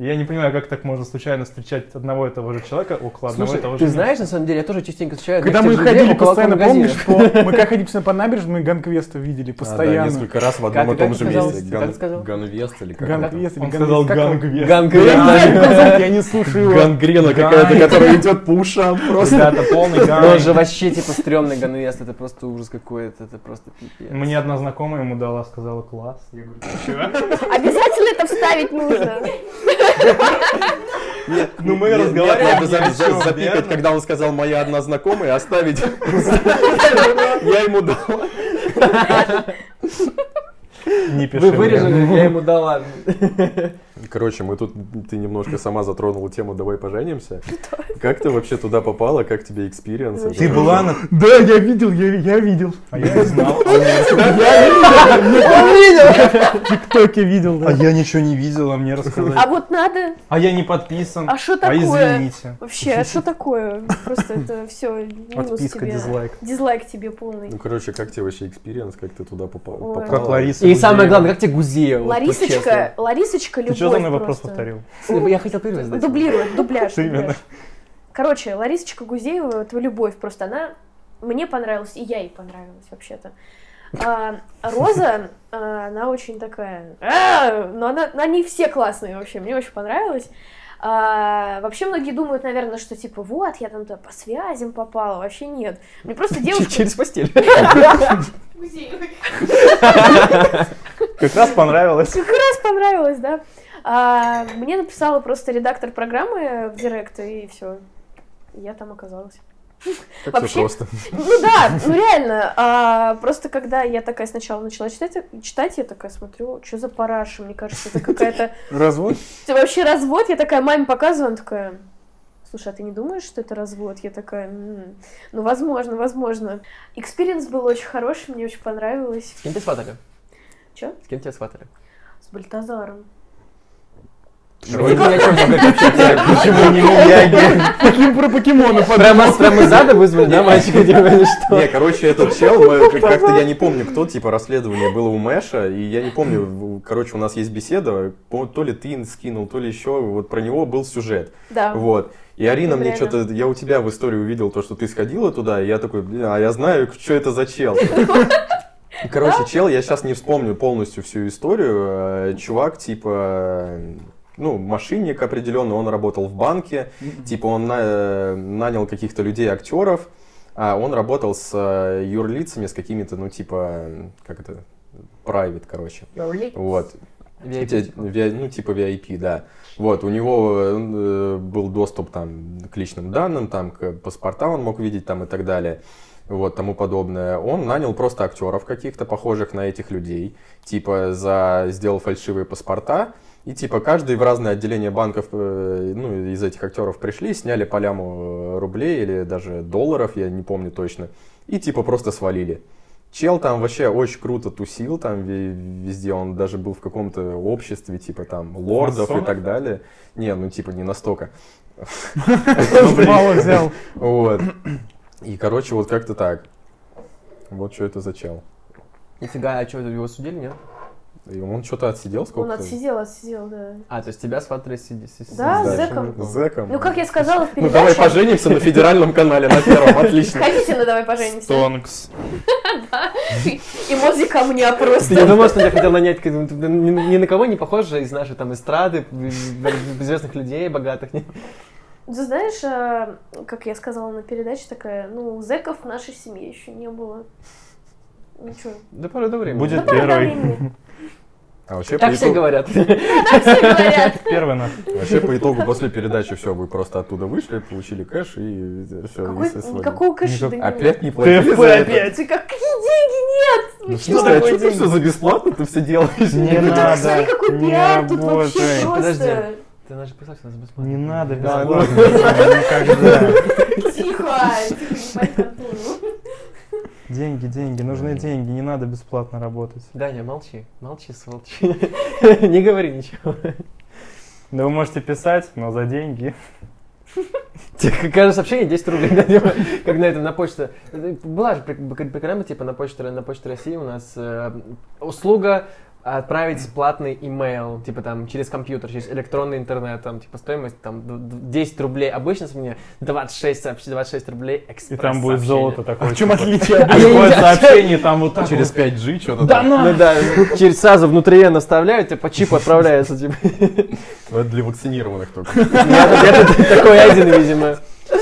S4: Я не понимаю, как так можно случайно встречать одного и того же человека около одного и
S3: Слушай,
S4: того же
S3: ты знаешь, на самом деле, я тоже частенько встречаю
S5: Когда мы ходили постоянно, помнишь, что мы как ходили постоянно по набережной, мы Ганквестов видели
S2: А, да,
S5: постоянно.
S2: несколько раз в
S3: Как
S2: одном и том
S3: как
S2: же месте.
S3: Сказал?
S2: Ганвест или как
S5: Ганквест или
S4: Он сказал гангвест.
S3: Гангрена.
S5: Я не слушаю его.
S2: Гангрена какая-то, которая идет по ушам просто.
S4: Ребята, полный
S3: Но
S4: ганг.
S3: он же вообще, типа, стрёмный ганвест, это просто ужас какой-то, это просто пипец.
S4: Мне одна знакомая ему дала, сказала, класс. Я говорю?
S1: Обязательно это вставить нужно.
S4: Ну мы
S2: Нет,
S4: разговариваем
S2: надо
S4: ни
S2: за-
S4: о
S2: за-
S4: чём,
S2: запикать,
S4: верно?
S2: когда он сказал «моя одна знакомая», оставить. Я ему дал.
S4: Не пиши
S3: Вы вырежали, я ему дала.
S2: Короче, мы тут, ты немножко сама затронула тему «давай поженимся». Как ты вообще туда попала? Как тебе экспириенс?
S4: Ты была на...
S5: Да, я видел, я, я видел.
S4: А я не знал.
S5: В ТикТоке видел,
S4: А я ничего не видел, а мне рассказать.
S1: А вот надо...
S4: А я не подписан.
S1: А что
S4: А
S1: такое?
S4: извините.
S1: Вообще, а что такое? Просто это все тебе.
S4: дизлайк.
S1: Дизлайк тебе полный.
S2: Ну, короче, как тебе вообще экспириенс? Как ты туда попала?
S4: Как Лариса.
S3: И
S4: Гузеева.
S3: самое главное, как тебе вот
S1: Ларисочка? Ларисочка, любовь
S4: мной вопрос
S1: просто.
S4: повторил?
S3: Я хотел первый задать.
S1: Дублирует, дубляж,
S4: Что именно?
S1: Короче, Ларисочка Гузеева, твоя любовь просто, она мне понравилась, и я ей понравилась вообще-то. А, Роза, а, она очень такая, «А!» но она, они все классные вообще, мне очень понравилось. А, вообще многие думают, наверное, что типа вот, я там туда по связям попала, вообще нет. Мне просто девушка...
S3: Через постель.
S4: Как раз понравилось.
S1: Как раз понравилось, да. А, мне написала просто редактор программы в директ, и все. Я там оказалась.
S2: Как
S1: Вообще-
S2: все просто.
S1: Ну да, ну реально. А, просто когда я такая сначала начала читать, читать, я такая смотрю, что за параша, мне кажется, это какая-то...
S5: Развод?
S1: Это вообще развод, я такая маме показываю, она такая... Слушай, а ты не думаешь, что это развод? Я такая, «М, ну, возможно, возможно. Экспириенс был очень хороший, мне очень понравилось.
S3: С кем тебя сватали?
S1: Чё?
S3: С кем тебя сватали?
S1: С Бальтазаром.
S3: О чем говорить вообще?
S4: Почему не Мияги?
S5: Таким про покемонов.
S3: Прямо прямо из ада вызвали, да, мальчика, типа, или что?
S2: Не, короче, этот чел, мы- как-то я не помню, кто, типа, расследование было у Мэша, и я не помню, короче, у нас есть беседа, то ли ты скинул, то ли еще, вот про него был сюжет,
S1: Да.
S2: вот. И Арина мне что-то, я у тебя в истории увидел то, что ты сходила туда, и я такой, блин, а я знаю, что это за чел. Короче, чел, я сейчас не вспомню полностью всю историю. э, Чувак, типа, ну, мошенник определенно, он работал в банке, типа он на- э, нанял каких-то людей, актеров, а он работал с э, юрлицами, с какими-то, ну, типа, как это, private, короче. Вот.
S3: VIP, типа.
S2: ви- ну, типа VIP, да. Вот, у него э, был доступ там к личным данным, там к паспорта он мог видеть там и так далее. Вот, тому подобное. Он нанял просто актеров каких-то, похожих на этих людей. Типа, за... сделал фальшивые паспорта. И типа каждый в разное отделение банков, э, ну, из этих актеров пришли, сняли по ляму э, рублей или даже долларов, я не помню точно. И типа просто свалили. Чел там вообще очень круто тусил, там ве- везде, он даже был в каком-то обществе, типа там лордов и так далее. Не, ну типа не настолько.
S5: Мало взял.
S2: Вот. И, короче, вот как-то так. Вот что это за чел.
S3: Нифига, а что, его судили, нет?
S2: И он что-то отсидел
S1: Он
S2: сколько-то?
S1: отсидел, отсидел, да.
S3: А, то есть тебя сватали с... с-
S1: Да,
S3: с-
S1: зэком.
S2: С зэком.
S1: Ну, как я сказала в
S2: Ну давай
S1: передаче,
S2: поженимся на федеральном канале, на первом, отлично.
S1: хотите, ну давай поженимся.
S5: Тонкс.
S1: Эмодзи камня просто.
S3: Я думал, что я хотел нанять ни, на кого не похоже из нашей там эстрады, известных людей, богатых.
S1: Ты знаешь, а, как я сказала на передаче, такая, ну, зэков в нашей семье еще не было. Ничего.
S3: До поры до времени.
S4: Будет первый.
S2: А вообще
S3: Так
S2: по
S3: все
S2: итогу-
S3: говорят.
S1: Так все говорят.
S4: Первый на.
S2: Вообще по итогу после передачи все, вы просто оттуда вышли, получили кэш и все.
S1: Какой, никакого кэша не
S2: Опять не платили
S4: ТФ
S2: за это?
S4: опять.
S1: Какие деньги нет?
S2: Ну смысле, а что ты все за бесплатно ты все делаешь?
S4: Не
S1: Ну,
S4: надо.
S1: Смотри, какой
S4: Не
S1: пиар тут вообще просто.
S3: Подожди. Ты наш писал, что нас бесплатно.
S4: Не надо бесплатно. Никогда.
S1: Тихо, тихо, не.
S4: Деньги, деньги, нужны деньги, не надо бесплатно работать.
S3: Даня, молчи. Молчи, сволочь. Не говори ничего.
S4: Да вы можете писать, но за деньги.
S3: Тебе каждое сообщение 10 рублей, да, типа, как на этом, на почте. Была же программа, типа, на почте, на почте России у нас э, услуга отправить платный имейл, типа там через компьютер, через электронный интернет, там типа стоимость там д- д- 10 рублей, обычно с меня 26 сообщений, 26 рублей
S4: И
S3: экспресс
S4: там будет золото такое.
S5: В чем
S4: типа.
S5: отличие?
S3: А я
S4: Приходит
S3: не-
S4: сообщение, там вот так
S2: Через
S4: вот.
S2: 5G что-то
S4: Да
S2: там.
S3: Ну да, через сразу внутри я наставляю, тебе по чипу отправляется, типа.
S2: Ну, Это для вакцинированных только.
S3: Я, такой один, видимо.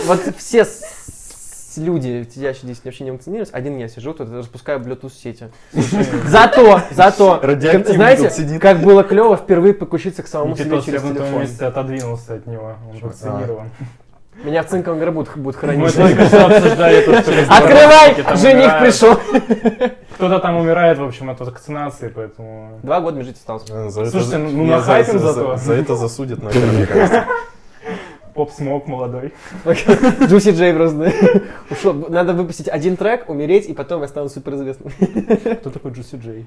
S3: Вот все люди, сидящие здесь, вообще не вакцинировались, один я сижу, тут распускаю Bluetooth сети. Зато, зато, знаете, как было клево впервые покучиться к самому себе через телефон.
S4: отодвинулся от него, он вакцинирован.
S3: Меня в цинковом гробу будут
S4: Мы
S3: хранить.
S4: только что обсуждали два
S3: Открывай, жених пришел.
S4: Кто-то там умирает, в общем, от вакцинации, поэтому...
S3: Два года жить осталось.
S2: За это-
S4: Слушайте, ну, нахайпим
S2: за,
S4: зато.
S2: за- за это засудят, наверное, мне кажется.
S4: Поп-смок молодой.
S3: Джуси Джей просто ушел. Надо выпустить один трек, умереть, и потом я стану суперизвестным.
S4: Кто такой Джуси Джей?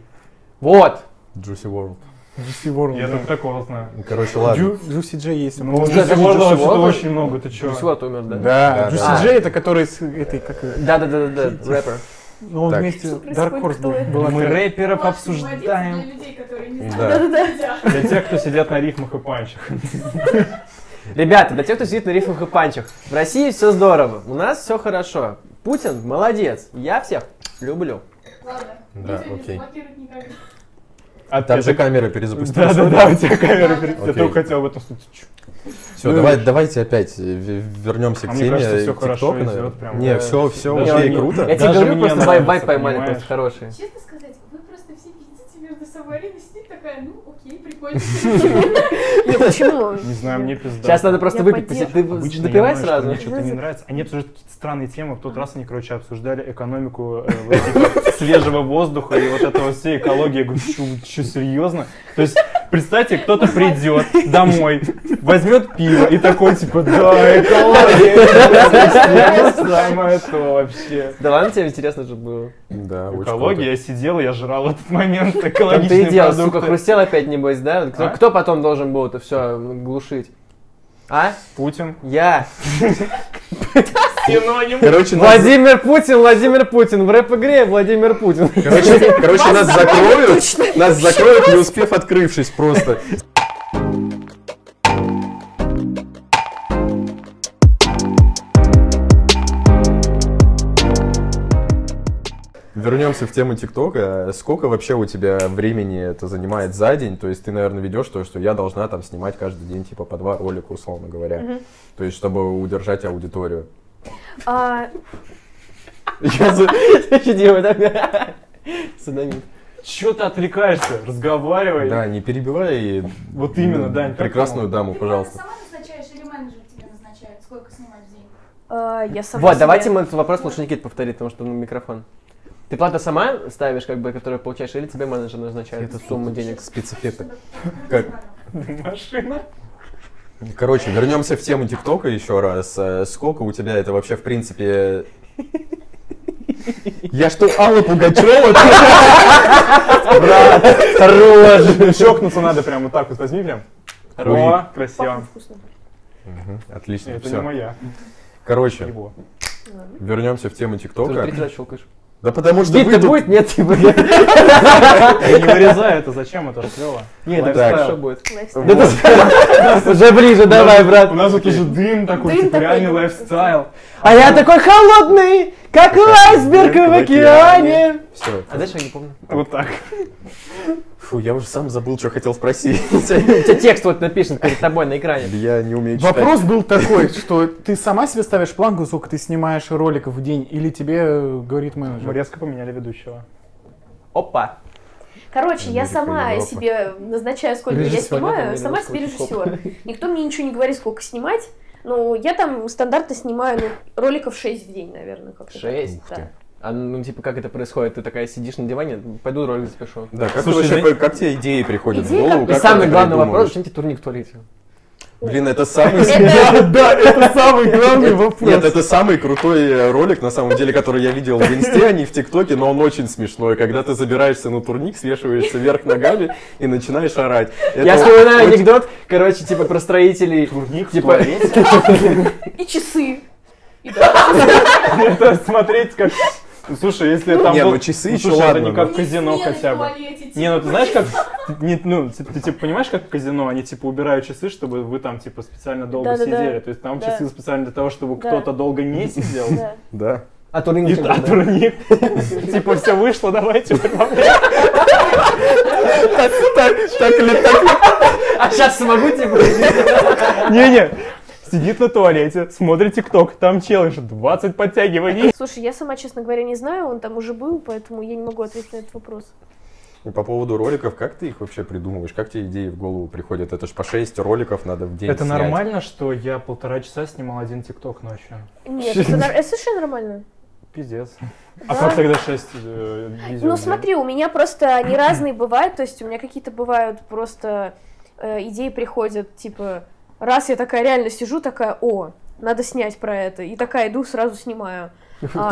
S3: Вот.
S2: Juicy World.
S5: Juicy World,
S4: Я
S5: да.
S4: только такого знаю.
S2: Короче, ладно.
S5: Джу- Juicy J есть.
S4: Ну,
S3: да,
S4: Джуси
S3: Джуси
S4: вообще-то
S3: Ворлда?
S4: очень много, ты чё?
S3: Джуси Уорд умер, да?
S5: Да,
S2: Да,
S3: да.
S5: J это который с этой, как ее,
S3: Да, да, да, да, да, рэпер.
S5: ну он
S2: Так.
S5: вместе, Dark? Horse был. была
S4: Мы рэперов
S6: Для
S4: обсуждаем.
S6: людей, которые не
S2: Да.
S6: знают.
S1: Да-да-да.
S4: Для тех, кто сидят на рифмах и панчах.
S3: Ребята, для тех, кто сидит на рифмах и панчах, в России все здорово, у нас все хорошо. Путин молодец, я всех люблю.
S6: Ладно,
S2: Да, окей.
S4: А
S2: Там же
S4: же...
S2: камеры перезапустились.
S4: Да-да-да, у тебя камера перед... Я только хотел об этом сказать.
S2: Все,
S4: Ну,
S2: давай, давайте опять в- вернемся
S4: А
S2: к
S4: мне
S2: теме
S4: кажется, всё
S2: ТикТока. Не,
S3: Да.
S2: все, все
S4: мне-
S2: круто.
S3: Я тебе говорю, просто вайп поймали,
S4: понимаешь?
S3: просто хорошие.
S6: Честно сказать, все Арина сидит такая, ну окей, прикольно.
S1: Почему?
S4: Не знаю, мне пизда.
S3: Сейчас надо просто выпить, ты допивай сразу.
S4: Мне что-то не нравится. Они обсуждают какие-то странные темы. В тот раз они, короче, обсуждали экономику э, свежего воздуха и вот этого всей экологии. Я говорю, что, серьезно? То есть, представьте, кто-то придет домой, возьмет пиво и такой, типа, да, экология, это самое то вообще.
S3: Да ладно, тебе интересно же было.
S2: Да, очень
S4: Экология, я сидел, я жрал в этот момент
S3: Там ты
S4: экологичные
S3: и делал, сука, хрустел опять, небось, да? Кто,
S4: А?
S3: кто потом должен был это все глушить? А?
S4: Путин.
S3: Я.
S2: Короче, нас,
S3: Владимир Путин, Владимир Путин. В рэп-игре Владимир Путин.
S2: короче, короче, нас закроют, нас закроют, не успев открывшись просто. Вернемся в тему ТикТока. Сколько вообще у тебя времени это занимает за день? То есть ты, наверное, ведешь то, что я должна там снимать каждый день типа по два ролика, условно говоря.
S1: Мгм.
S2: То есть, чтобы удержать аудиторию.
S1: А,
S2: Я за-
S3: Что Дима, да? Садомит.
S4: Че ты отвлекаешься? Разговаривай.
S2: Да, не перебивай
S4: Вот именно, Дань,
S2: прекрасную даму,
S6: Ты
S2: пожалуйста.
S6: сама назначаешь или менеджер тебе назначает, сколько снимать в день?
S1: а, я сама
S3: Вот,
S1: себе-
S3: давайте мы этот вопрос лучше Никит повторит, потому что ну, микрофон. Ты плату сама ставишь, как бы, которую получаешь, или тебе менеджер назначает эту сумму денег?
S2: Спецэффекты. Как?
S4: Машина.
S2: Короче, вернемся в тему ТикТока еще раз. Э, Сколько у тебя это вообще, в принципе... Я что, Алла Пугачева?
S4: Хорош! Щелкнуться надо прям вот так вот, возьми прям. О, красиво.
S2: Отлично,
S4: Это не моя.
S2: Короче, вернемся в тему
S3: Ты
S2: ТикТока.
S3: третий раз щелкаешь.
S2: Да потому что
S3: Бит-то будет? Нет, типа.
S4: Я не вырезаю это, зачем это ж клево?
S3: Нет, это
S2: Так.
S3: хорошо будет. Уже ближе, давай, брат.
S4: У нас тут уже дым такой,
S1: Дым
S4: типа
S1: такой.
S4: реальный лайфстайл.
S3: А я такой холодный, как айсберг в океане.
S2: Все.
S3: А дальше я не помню.
S4: Вот так.
S2: Фу, я уже сам забыл, что хотел спросить.
S3: У тебя текст вот написан перед тобой на экране.
S2: Я не умею читать.
S5: Вопрос был такой, что ты сама себе ставишь планку, сколько ты снимаешь роликов в день, или тебе э, говорит
S4: Мы
S5: менеджер?
S4: резко поменяли ведущего.
S3: Опа.
S1: Короче, я сама себе назначаю, сколько я снимаю, сама себе режиссер. Никто мне ничего не говорит, сколько снимать. Ну, я там стандартно снимаю ну, роликов 6 в день, наверное. как-то так.
S3: Шесть?
S2: Ух
S1: Да.
S3: А ну типа как это происходит? Ты такая сидишь на диване, пойду ролик запишу.
S2: Да, как,
S4: Слушай,
S2: вообще,
S4: Жень-
S2: как тебе идеи приходят
S1: Идеи
S2: в голову?
S1: как-
S3: И
S2: как
S3: самый главный вопрос, зачем тебе турник в туалете?
S2: Блин, это самый...
S1: Это-
S5: Да, это самый главный вопрос.
S2: Нет, это самый крутой э, ролик, на самом деле, который я видел в Инсте, а не в ТикТоке, но он очень смешной. Когда ты забираешься на турник, свешиваешься вверх ногами и начинаешь орать. Это
S3: Я вспоминаю
S2: очень-
S3: анекдот, короче, типа про строителей.
S4: Турник в
S3: Типа-
S4: туалете?
S1: И часы. И да.
S4: Это смотреть как... Слушай, если там...
S2: Не,
S4: был-
S2: ну часы еще
S4: слушай, это
S2: ладно,
S4: не
S2: но-
S4: как в казино хотя бы. Не, ну ты знаешь, как... не, ну, ты, ты, типа понимаешь, как в казино, они типа убирают часы, чтобы вы там типа специально долго
S1: Да-да-да.
S4: сидели. То есть там
S1: Да.
S4: часы специально для того, чтобы
S1: Да.
S4: кто-то долго не сидел.
S1: Да.
S2: Да.
S3: А турник
S4: И а турник. Типа все вышло, давайте прибавляем.
S2: Так или так.
S3: А сейчас смогу, типа?
S4: Не-не. Сидит на туалете, смотрит ТикТок, там челлендж 20 подтягиваний.
S1: Слушай, я сама, честно говоря, не знаю, он там уже был, поэтому я не могу ответить на этот вопрос.
S2: И по поводу роликов, как ты их вообще придумываешь? Как тебе идеи в голову приходят? Это ж по 6 роликов надо в день
S4: Это
S2: снять.
S4: нормально, что я полтора часа снимал один ТикТок ночью?
S1: Нет, это, это совершенно нормально.
S4: Пиздец. А
S1: Да.
S4: как тогда 6 э, видео?
S1: Ну смотри, у меня просто они разные бывают, то есть у меня какие-то бывают просто э, идеи приходят, типа, раз я такая реально сижу, такая, о, надо снять про это, и такая иду, сразу снимаю.
S3: В
S1: А,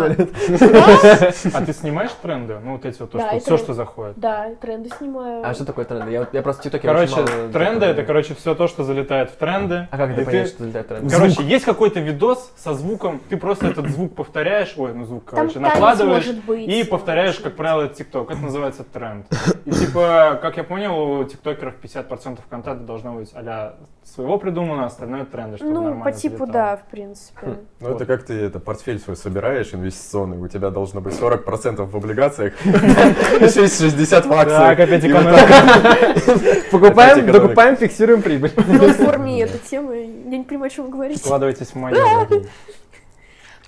S4: А ты снимаешь тренды? Ну вот эти вот, то,
S1: Да,
S4: что, все,
S1: тренды.
S4: что заходит.
S1: да, тренды снимаю.
S3: А что такое тренды? Я, просто в ТикТоке
S4: Короче,
S3: мало
S4: тренды это, короче, все то, что залетает в тренды.
S3: А как это
S4: ты-
S3: понять, что залетает тренд?
S4: Короче, есть какой-то видос со звуком, ты просто этот звук повторяешь, ой, ну звук, короче, накладываешь
S1: быть.
S4: и повторяешь, как правило, ТикТок. Это называется тренд. И типа, как я понял, у тиктокеров 50% контента должно быть а своего придумано, остальное тренды, чтобы
S1: Ну,
S4: нормально
S1: по типу,
S4: залетало.
S1: да, в принципе.
S2: Ну, это как ты это портфель свой собираешь инвестиционный, у тебя должно быть 40% в облигациях, еще есть 60 в акциях.
S4: Так, опять экономика.
S3: Покупаем, докупаем, фиксируем прибыль.
S1: Ну, в форме этой темы, я не понимаю, о чем вы говорите.
S4: Вкладывайтесь в мою.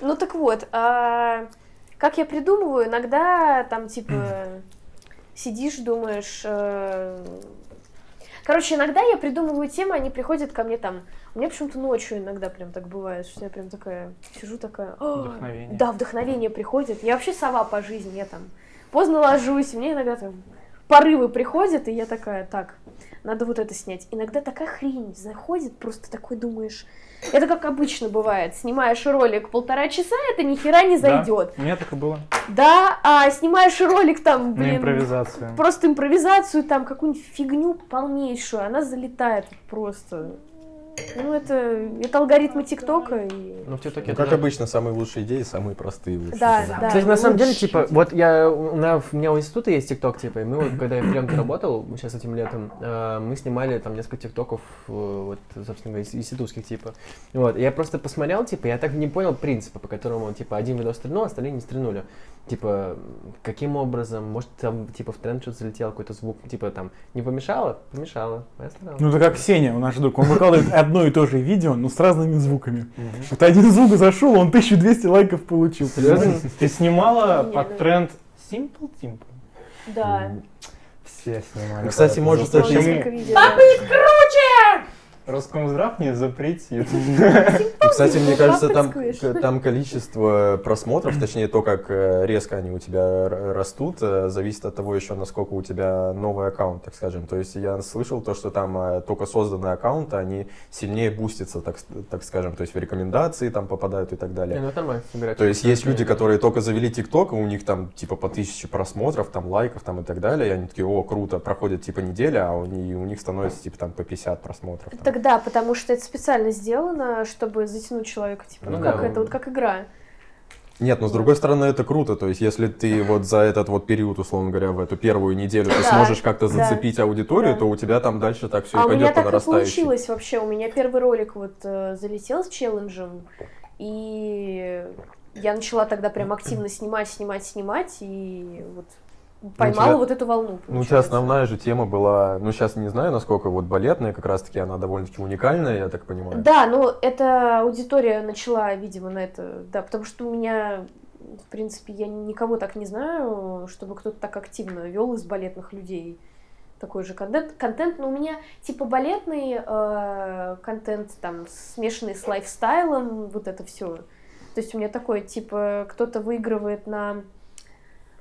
S1: Ну так вот, а, как я придумываю, иногда там типа сидишь, думаешь. Короче, иногда я придумываю темы, они приходят ко мне там. У меня почему-то ночью иногда прям так бывает, что я прям такая сижу такая. «А,
S4: Вдохновение.
S1: Да, вдохновение приходит. Я вообще сова по жизни, я там поздно ложусь, мне иногда там порывы приходят, и я такая, так, надо вот это снять. Иногда такая хрень заходит, просто такой думаешь. Это как обычно бывает. Снимаешь ролик полтора часа, это ни хера не
S4: Да,
S1: зайдет.
S4: У меня так и было.
S1: Да, а снимаешь ролик там,
S4: На
S1: блин,
S4: импровизацию.
S1: просто импровизацию, там какую-нибудь фигню полнейшую, она залетает просто. Ну, это, это алгоритмы ТикТока и...
S3: Ну, в ТикТоке
S2: Ну, как
S3: же-
S2: обычно, самые лучшие идеи, самые простые лучше.
S1: Да,
S2: всего.
S1: да.
S3: Кстати, на самом деле, типа, вот я, у меня, у меня у института есть ТикТок, типа, и мы вот, когда я в приемке работал, сейчас этим летом, э, мы снимали там несколько ТикТоков, э, вот, собственно говоря, институтских, типа. Вот, и я просто посмотрел, типа, я так не понял принципа, по которому, типа, один видос стрельнул, остальные не стрельнули. Типа, каким образом, может, там, типа, в тренд что-то залетел, какой-то звук, типа, там, не помешало? Помешало, я старался.
S5: Ну, это как Сеня, наш друг. Он выкладывает одно и то же видео, но с разными звуками. Вот один звук зашел, он 1200 лайков получил.
S4: Ты снимала под
S1: ну-
S4: тренд Simple Simple?
S1: Да.
S4: Все снимали.
S2: Кстати,
S4: под
S2: может,
S4: Почему?
S1: видео, да.
S4: Роскомздрав не запретит.
S2: Кстати, мне кажется, там, там количество просмотров, точнее то, как э, резко они у тебя растут, э, зависит от того еще, насколько у тебя новый аккаунт, так скажем. То есть я слышал то, что там э, только созданные аккаунты, они сильнее бустятся, так, так скажем, то есть в рекомендации там попадают и так
S3: Не,
S2: далее.
S3: ну это нормально собирать.
S2: То есть есть люди, которые только завели ТикТок, и у них там типа по тысяче просмотров, там лайков там и так далее, и они такие, о, круто, проходит типа неделя, а у, них- у них становится типа там по 50 просмотров. там.
S1: Тогда, потому что это специально сделано, чтобы затянуть человека, типа, ну,
S3: Ну
S1: как
S3: да.
S1: это, вот как игра.
S2: Нет, но с другой стороны это круто, то есть если ты вот за этот вот период, условно говоря, в эту первую неделю ты
S1: Да,
S2: сможешь как-то
S1: да,
S2: зацепить аудиторию,
S1: да.
S2: то у тебя там дальше так все
S1: А
S2: и
S1: у меня
S2: пойдет по
S1: так и получилось вообще. У меня первый ролик вот э, залетел с челленджем, и я начала тогда прям активно снимать, снимать, снимать, и вот поймала
S2: тебя-
S1: вот эту волну.
S2: Ну, у тебя
S1: получается.
S2: основная же тема была, ну, сейчас не знаю, насколько вот балетная, как раз-таки она довольно-таки уникальная, я так понимаю.
S1: Да, но эта аудитория начала, видимо, на это, да, потому что у меня, в принципе, я никого так не знаю, чтобы кто-то так активно вел из балетных людей такой же контент, контент, но у меня типа балетный э, контент, там, смешанный с лайфстайлом, вот это все. То есть у меня такой, типа, кто-то выигрывает на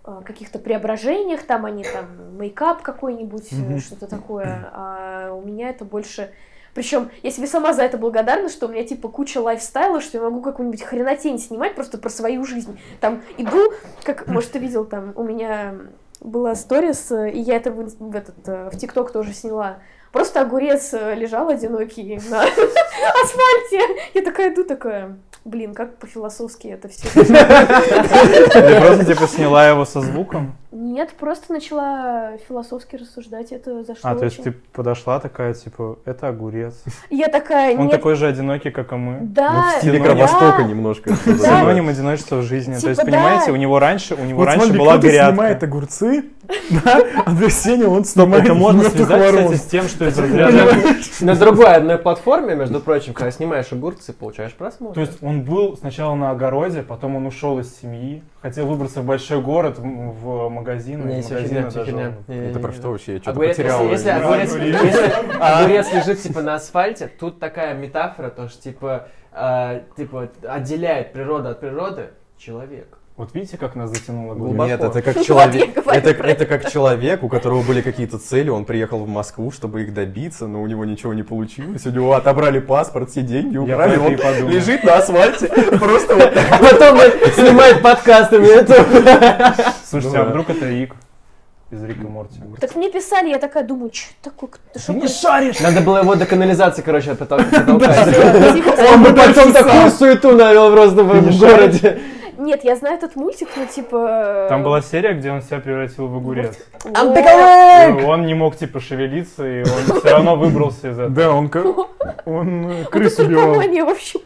S1: каких-то преображениях, там они там мейкап какой-нибудь, э,
S5: Мгм.
S1: что-то такое, а у меня это больше причем я себе сама за это благодарна, что у меня типа куча лайфстайла, что я могу какую-нибудь хренотень снимать просто про свою жизнь. Там иду, как, может, ты видел, там у меня была сторис, э, и я это в, в этот, э, в ТикТок тоже сняла. Просто огурец э, лежал одинокий на асфальте. Я такая иду, такая, блин, как по-философски это все.
S4: Ты просто типа сняла его со звуком?
S1: Нет, просто начала философски рассуждать, это зашло
S4: А, то есть ты подошла такая, типа, это огурец.
S1: Я такая,
S4: Он такой же одинокий, как и мы.
S1: да,
S2: Ну, в стиле. Кровостока немножко.
S1: Да.
S4: Синоним одиночества в жизни. То есть,
S1: Типа,
S4: понимаете,
S1: да.
S4: у него раньше, у него раньше была грядка.
S5: снимает огурцы, да, а для Сеня он снимает
S4: Это можно связать,
S5: ворон.
S4: кстати, с тем, что из разряда...
S3: На другой одной платформе, между прочим, когда снимаешь огурцы, получаешь просмотр.
S4: То есть он был сначала на огороде, потом он ушел из семьи, хотел выбраться в большой город, в, в магазин,
S3: Не, Не, не,
S2: Это про что вообще? Я что-то
S3: Огурец,
S2: потерял.
S3: если, если огурец, лежит типа на асфальте, тут такая метафора, то что типа, э, типа отделяет природа от природы человек.
S4: Вот видите, как нас затянуло
S3: Глубоко.
S2: Нет, это как человек. Это, это как человек, у которого были какие-то цели, он приехал в Москву, чтобы их добиться, но у него ничего не получилось. У него отобрали паспорт, все деньги украли, он лежит на асфальте, просто вот так.
S3: А потом снимает подкасты на YouTube.
S4: Слушайте, а вдруг это Ик из Рика Морти?
S1: Так мне писали, я такая думаю, что такое, что
S3: Не шаришь! Надо было его до канализации, короче, потолкать.
S1: Типа,
S3: Он бы потом такую суету навел просто в в городе.
S1: Нет, я знаю этот мультик, но типа...
S4: Там была серия, где он себя превратил в огурец. И Он не мог, типа, шевелиться, и он все равно выбрался из этого.
S5: Да, он, ка- он э,
S1: Вот
S5: крыс
S1: это
S5: убивал.
S1: вообще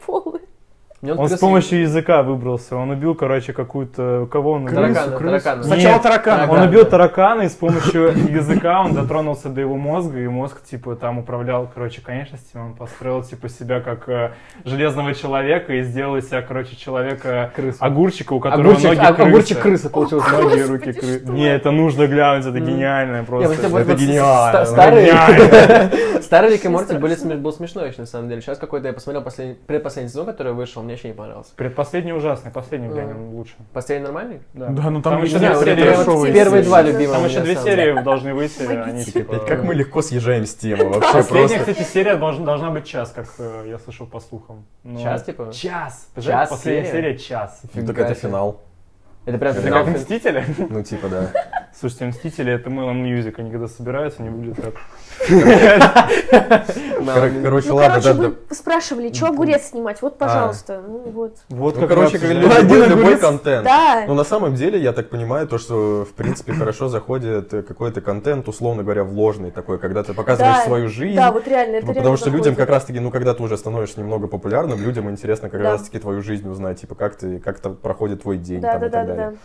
S1: полная.
S4: Он с помощью языка выбрался. Он убил, короче, какую-то... Кого он убил?
S3: Таракана,
S5: крысу.
S3: таракана.
S5: Сначала
S4: Нет,
S5: таракана.
S4: Он
S3: Таракана.
S4: убил таракана, и с помощью языка он дотронулся до его мозга, и мозг, типа, там управлял, короче, конечностями. Он построил, типа, себя как э, железного человека и сделал из себя, короче, человека
S3: Крысу.
S4: огурчика, у которого
S3: Огурчик,
S4: ноги
S3: а-
S4: крысы.
S3: огурчик крыса получился.
S4: Ноги
S1: Господи,
S4: руки крысы. Не, это нужно глянуть, это
S3: Мгм.
S4: гениально просто.
S3: вот это
S2: гениально.
S3: ста- Старый, Рик и Морти был смешной еще, на самом деле. Сейчас какой-то я посмотрел последний, предпоследний сезон, который вышел, мне вообще не понравился.
S4: Предпоследний ужасный, последний
S3: Мгм.
S4: глянем лучше.
S3: Последний нормальный?
S5: Да, ну там
S4: еще
S5: еще
S4: две серии.
S3: Первые два любимых.
S4: Там еще две серии должны выйти, они
S1: Помогите.
S4: типа...
S2: Как мы легко съезжаем с темы вообще
S4: Последняя,
S2: просто.
S4: кстати, серия должна, должна быть час, как э, я слышал по слухам. Но-
S3: Час, типа?
S4: Час.
S3: Час
S4: Последняя
S3: серия?
S4: серия час.
S2: Ну, Так это финал.
S3: Это прям
S2: Это
S4: Это
S3: финал.
S4: как Мстители?
S2: Ну, типа, да.
S4: Слушайте, Мстители это Мэлон Мьюзик, они когда собираются, они выглядят.
S2: Кор- Короче,
S1: Ну,
S2: ладно,
S1: короче, вы спрашивали, что огурец снимать? Вот, пожалуйста. Ну, вот.
S4: Вот
S2: Ну, короче, любой, контент.
S1: Да.
S2: Ну, на самом деле, я так понимаю, то, что, в принципе, хорошо заходит э, какой-то контент, условно говоря, вложенный такой, когда ты показываешь свою жизнь.
S1: Да, вот реально, это
S2: Типа,
S1: реально
S2: потому что людям как раз-таки, ну, когда ты уже становишься немного популярным, людям интересно как раз-таки твою жизнь узнать, типа, как ты, как проходит твой день
S1: Да,
S2: там,
S1: да,
S2: и
S1: да,
S2: так
S1: да,
S2: далее.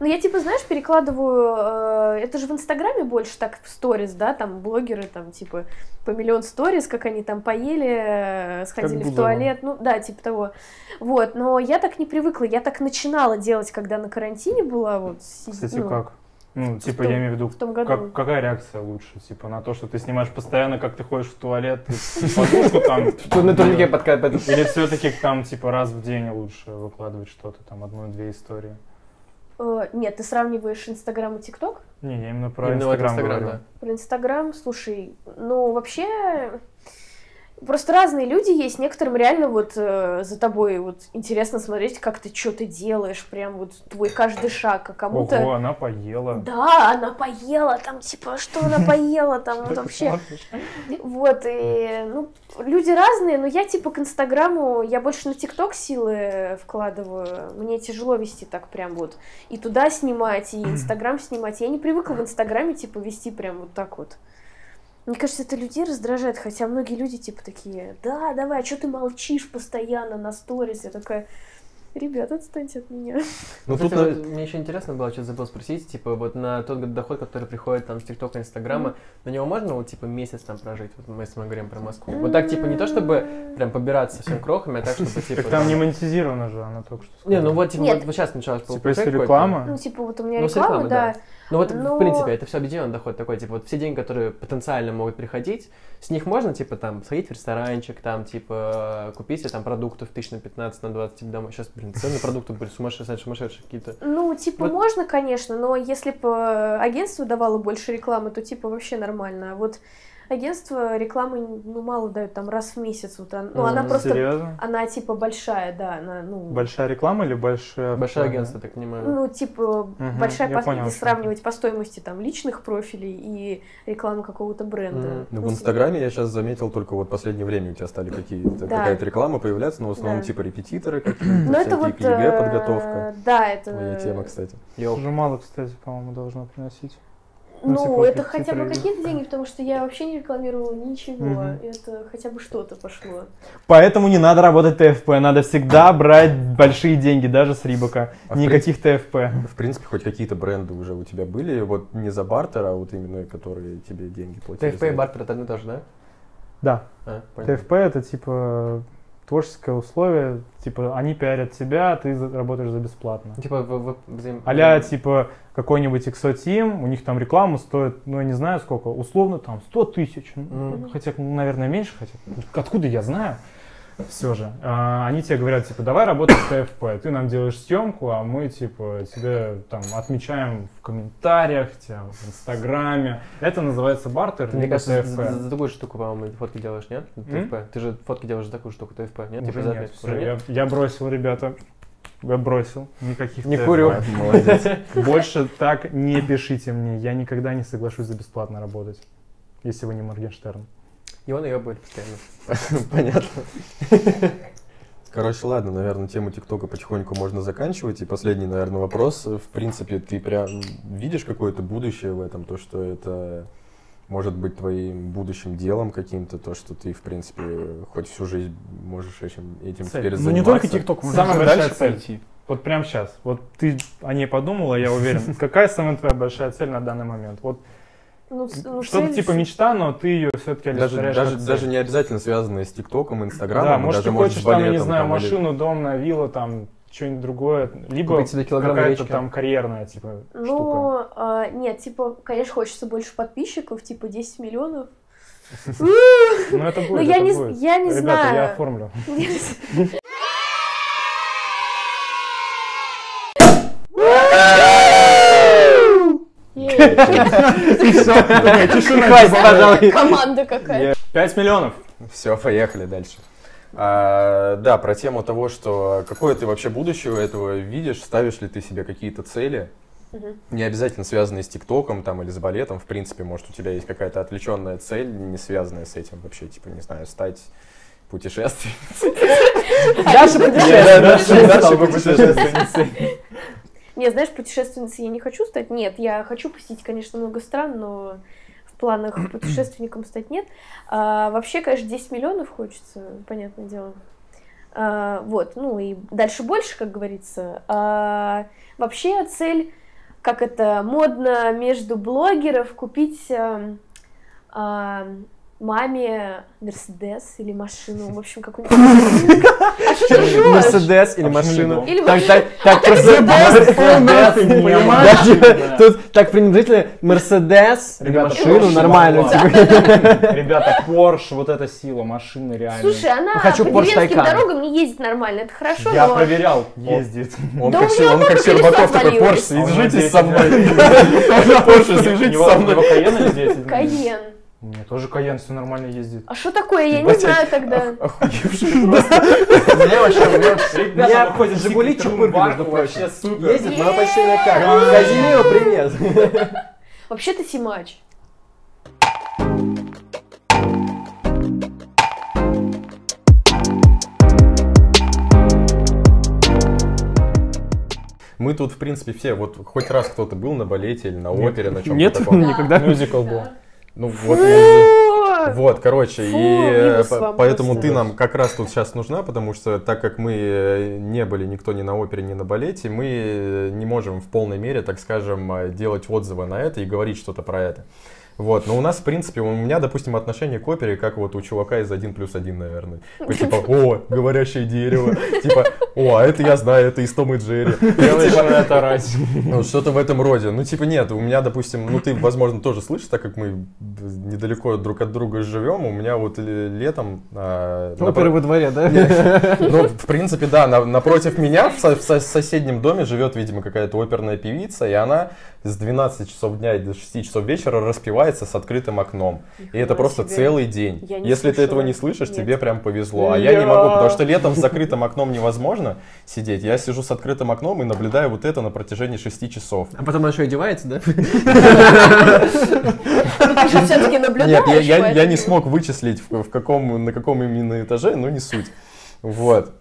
S1: Ну, я типа, знаешь, перекладываю, э, это же в Инстаграме больше так, в сторис, да, там блогеры там типа по миллион сторис, как они там поели, э, сходили в
S5: Бузова.
S1: туалет, ну да, типа того. Вот, но я так не привыкла, я так начинала делать, когда на карантине была, вот.
S4: Кстати,
S1: ну,
S4: как? Ну, типа,
S1: том-
S4: я имею в виду,
S1: в том году.
S4: как- какая реакция лучше? Типа, на то, что ты снимаешь постоянно, как ты ходишь в туалет, подушку там...
S3: На турнике подкатывает.
S4: Или все-таки там, типа, раз в день лучше выкладывать что-то, там, одну-две истории?
S1: Э, нет, ты сравниваешь Инстаграм и ТикТок?
S4: Не, я именно про Инстаграм, говорю.
S3: да.
S1: Про Инстаграм, слушай, ну вообще Просто разные люди есть, некоторым реально вот э, за тобой вот интересно смотреть, как ты что ты делаешь, прям вот твой каждый шаг, а кому-то...
S4: Ого, она поела.
S1: Да, она поела, там, типа, что она поела, там, вот вообще. Вот, и, ну, люди разные, но я, типа, к Инстаграму, я больше на ТикТок силы вкладываю, мне тяжело вести так прям вот, и туда снимать, и Инстаграм снимать, я не привыкла в Инстаграме, типа, вести прям вот так вот. Мне кажется, это людей раздражает, хотя многие люди, типа, такие, да, давай, а что ты молчишь постоянно на сторис? Я такая, ребят, отстаньте от меня.
S2: Ну,
S3: Кстати,
S2: тут,
S3: вот мне еще интересно было, что забыл спросить, типа, вот на тот доход, который приходит там с ТикТока, Инстаграма, на него можно вот, типа, месяц там прожить, вот мы, если мы говорим про Москву? Вот так, типа, не то, чтобы прям побираться совсем крохами, а так, чтобы, типа...
S4: Так там не монетизировано же, она только что
S3: Не, ну
S4: сказала.
S3: вот, типа, вот, сейчас началось
S4: Типа, если реклама,
S1: Ну, типа, вот у меня
S3: Ну,
S1: реклама, да.
S3: Ну вот,
S1: Но-
S3: в принципе, это все объединенный доход такой, типа, вот все деньги, которые потенциально могут приходить, с них можно, типа, там, сходить в ресторанчик, там, типа, купить себе там продуктов тысяч на 15, на 20, типа, домой. Сейчас, блин, цены на продукты были сумасшедшие, сумасшедшие какие-то.
S1: Ну, типа,
S3: Вот-
S1: можно, конечно, но если бы агентство давало больше рекламы, то, типа, вообще нормально. А вот агентство рекламы, ну, мало дают, там, раз в месяц. Вот, ну, она
S3: Мгм.
S1: просто,
S4: серьезно?
S1: она, типа, большая, да, она, ну...
S4: Большая реклама или большая...
S3: Большое агентство, так понимаю.
S1: Ну, типа,
S4: Мгм,
S1: большая, по-
S4: понял,
S1: если сравнивать по стоимости, там, личных профилей и рекламы какого-то бренда.
S3: Мгм.
S2: Ну, в
S1: с-
S2: Инстаграме я сейчас заметил только вот в последнее время у тебя стали какие-то
S1: Да.
S2: какая-то реклама появляться, но в основном
S1: Да.
S2: типа репетиторы какие-то,
S1: Ну, это
S2: всякие
S1: вот...
S2: к ЕГЭ подготовка.
S1: Да, это...
S2: Твоя тема, кстати.
S4: Уже мало, кстати, по-моему, должно приносить.
S1: Ну, это хотя бы какие-то деньги, потому что я вообще не рекламировала ничего.
S4: Мгм.
S1: Это хотя бы что-то пошло.
S4: Поэтому не надо работать ТФП, надо всегда брать большие деньги, даже с Reebok
S2: а. А
S4: Никаких ТФП.
S2: В принципе, хоть какие-то бренды уже у тебя были, вот не за бартер, а вот именно которые тебе деньги платили.
S3: ТФП и бартер это одно и то же, да?
S4: Да,
S3: А.
S4: ТФП это типа творческое условие, типа они пиарят тебя, а ты работаешь за бесплатно.
S3: Типа, в, в, взаим-
S4: Аля, типа, какой-нибудь XO Team, у них там реклама стоит, ну, я не знаю сколько, условно там 100 тысяч.
S3: Мгм.
S4: Хотя, наверное, меньше, хотя, откуда я знаю? Все же. А, они тебе говорят, типа, давай работать с ТФП, ты нам делаешь съемку, а мы, типа, тебе там отмечаем в комментариях, тебя в Инстаграме. Это называется бартер,
S3: Ты, мне
S4: либо
S3: кажется,
S4: ТФП.
S3: за, за- такую штуку, по-моему, фотки делаешь, нет?
S4: М?
S3: ТФП. Ты же фотки делаешь за такую штуку, ТФП, нет?
S4: Уже
S3: Типа за
S4: нет, всё,
S3: Уже
S4: я,
S3: нет?
S4: я бросил, ребята. Я бросил. Никаких
S3: Не
S4: ТФП.
S3: курю.
S2: Молодец.
S4: Больше так не пишите мне. Я никогда не соглашусь за бесплатно работать. Если вы не Моргенштерн.
S3: И он ее будет постоянно.
S2: Понятно. Короче, ладно, наверное, тему ТикТока потихоньку можно заканчивать. И последний, наверное, вопрос. В принципе, ты прям видишь какое-то будущее в этом, то, что это может быть твоим будущим делом каким-то, то, что ты, в принципе, хоть всю жизнь можешь этим, этим
S4: Цель.
S2: теперь
S5: Ну
S2: заниматься.
S5: не только ТикТок, можно
S4: Самая большая
S5: дальше
S4: цель.
S5: пойти.
S4: Вот прямо сейчас. Вот ты о ней подумала, я уверен. Какая самая твоя большая цель на данный момент? Вот
S1: Ну, ну,
S4: что-то
S1: цель-
S4: типа мечта, но ты ее все-таки
S2: Даже,
S4: олицетворяешь
S2: даже,
S4: цель.
S2: даже не обязательно связанные с ТикТоком, Инстаграмом,
S4: Да, может,
S2: даже
S4: ты
S2: может,
S4: хочешь там, я не знаю,
S2: там или-
S4: машину, дом на виллу, там, что-нибудь другое. Либо какая-то там карьерная, типа, штука.
S1: Ну, а, нет, типа, конечно, хочется больше подписчиков, типа 10 миллионов.
S4: Ну, это будет,
S1: Ну, я не,
S4: будет.
S1: я не
S4: Ребята,
S1: знаю.
S4: я оформлю.
S3: Хватит, пожалуй.
S1: Команда какая.
S4: 5 миллионов.
S2: Все, поехали дальше. А, да, про тему того, что какое ты вообще будущее этого видишь, ставишь ли ты себе какие-то цели, не обязательно связанные с ТикТоком там или с балетом, в принципе, может у тебя есть какая-то отвлеченная цель, не связанная с этим вообще, типа, не знаю, стать путешественницей.
S3: Даша
S2: дальше по путешественнице.
S1: Не, знаешь, путешественницей я не хочу стать. Нет, я хочу посетить, конечно, много стран, но в планах путешественником стать нет. А, вообще, конечно, 10 миллионов хочется, понятное дело. А, вот, ну и дальше больше, как говорится. А, вообще цель, как это модно между блогеров, купить а, а, маме Мерседес или машину, в общем, какую-нибудь. А что ты ржёшь?
S3: Мерседес или машину.
S1: Или
S3: Так,
S1: машину.
S3: так, просто... Типа, Тут так пренебрежительно Мерседес или машину нормально. типа.
S4: Ребята, Porsche, вот эта сила машины реально.
S1: Слушай, она
S3: Хочу
S1: по деревенским дорогам не ездит нормально, это хорошо,
S4: Я проверял, ездит.
S2: Он как Щербаков такой. Порш, свяжитесь
S4: 10
S2: со мной. Порш, свяжитесь со
S4: у него
S2: мной.
S4: Кайен или 10?
S1: Каен.
S4: У меня тоже Каян все нормально ездит.
S1: А что такое? Я не знаю тогда.
S3: Мне вообще, у меня-
S4: выходят
S3: Жигули Чупырка, между прочим.
S4: вообще супер.
S3: Ездит, но почти на как. Казимиру, привет.
S1: Вообще-то Симач.
S2: Мы тут, в принципе, все, вот хоть раз кто-то был на балете или на опере, на чем-то
S5: Нет, никогда.
S4: Мюзикл был.
S2: Ну вот, вот, короче,
S1: Фу,
S2: и э, по-
S1: вам
S2: поэтому ты нам как раз тут сейчас нужна, потому что так как мы э, не были никто ни на опере, ни на балете, мы э, не можем в полной мере, так скажем, э, делать отзывы на это и говорить что-то про это. Вот, но у нас, в принципе, у меня, допустим, отношение к опере, как вот у чувака из 1 плюс 1, наверное. Такой, Типа, о, говорящее дерево. Типа, о, а это я знаю, это из Том и Джерри.
S4: Это орать.
S2: Ну, что-то в этом роде. Ну, типа, нет, у меня, допустим, ну, ты, возможно, тоже слышишь, так как мы недалеко друг от друга живем, у меня вот э, летом... а,
S3: Оперы
S2: напро-
S3: во дворе, да?
S2: Ну, в принципе, да, на- напротив меня в, со- в со- соседнем доме живет, видимо, какая-то оперная певица, и она с 12 часов дня до 6 часов вечера распевается с открытым окном. И это
S1: Нихуя
S2: просто
S1: себе.
S2: целый день.
S1: Я не
S2: Если ты
S1: слышала.
S2: этого не слышишь,
S1: Нет.
S2: тебе прям повезло. А я не могу, потому что летом с закрытым окном невозможно сидеть. Я сижу с открытым окном и наблюдаю вот это на протяжении 6 часов.
S3: А потом он еще одевается, да?
S1: Ну, Ты же все-таки наблюдаешь.
S2: Нет, я, я- я не смог вычислить, в каком, на каком именно этаже, но не суть. Вот.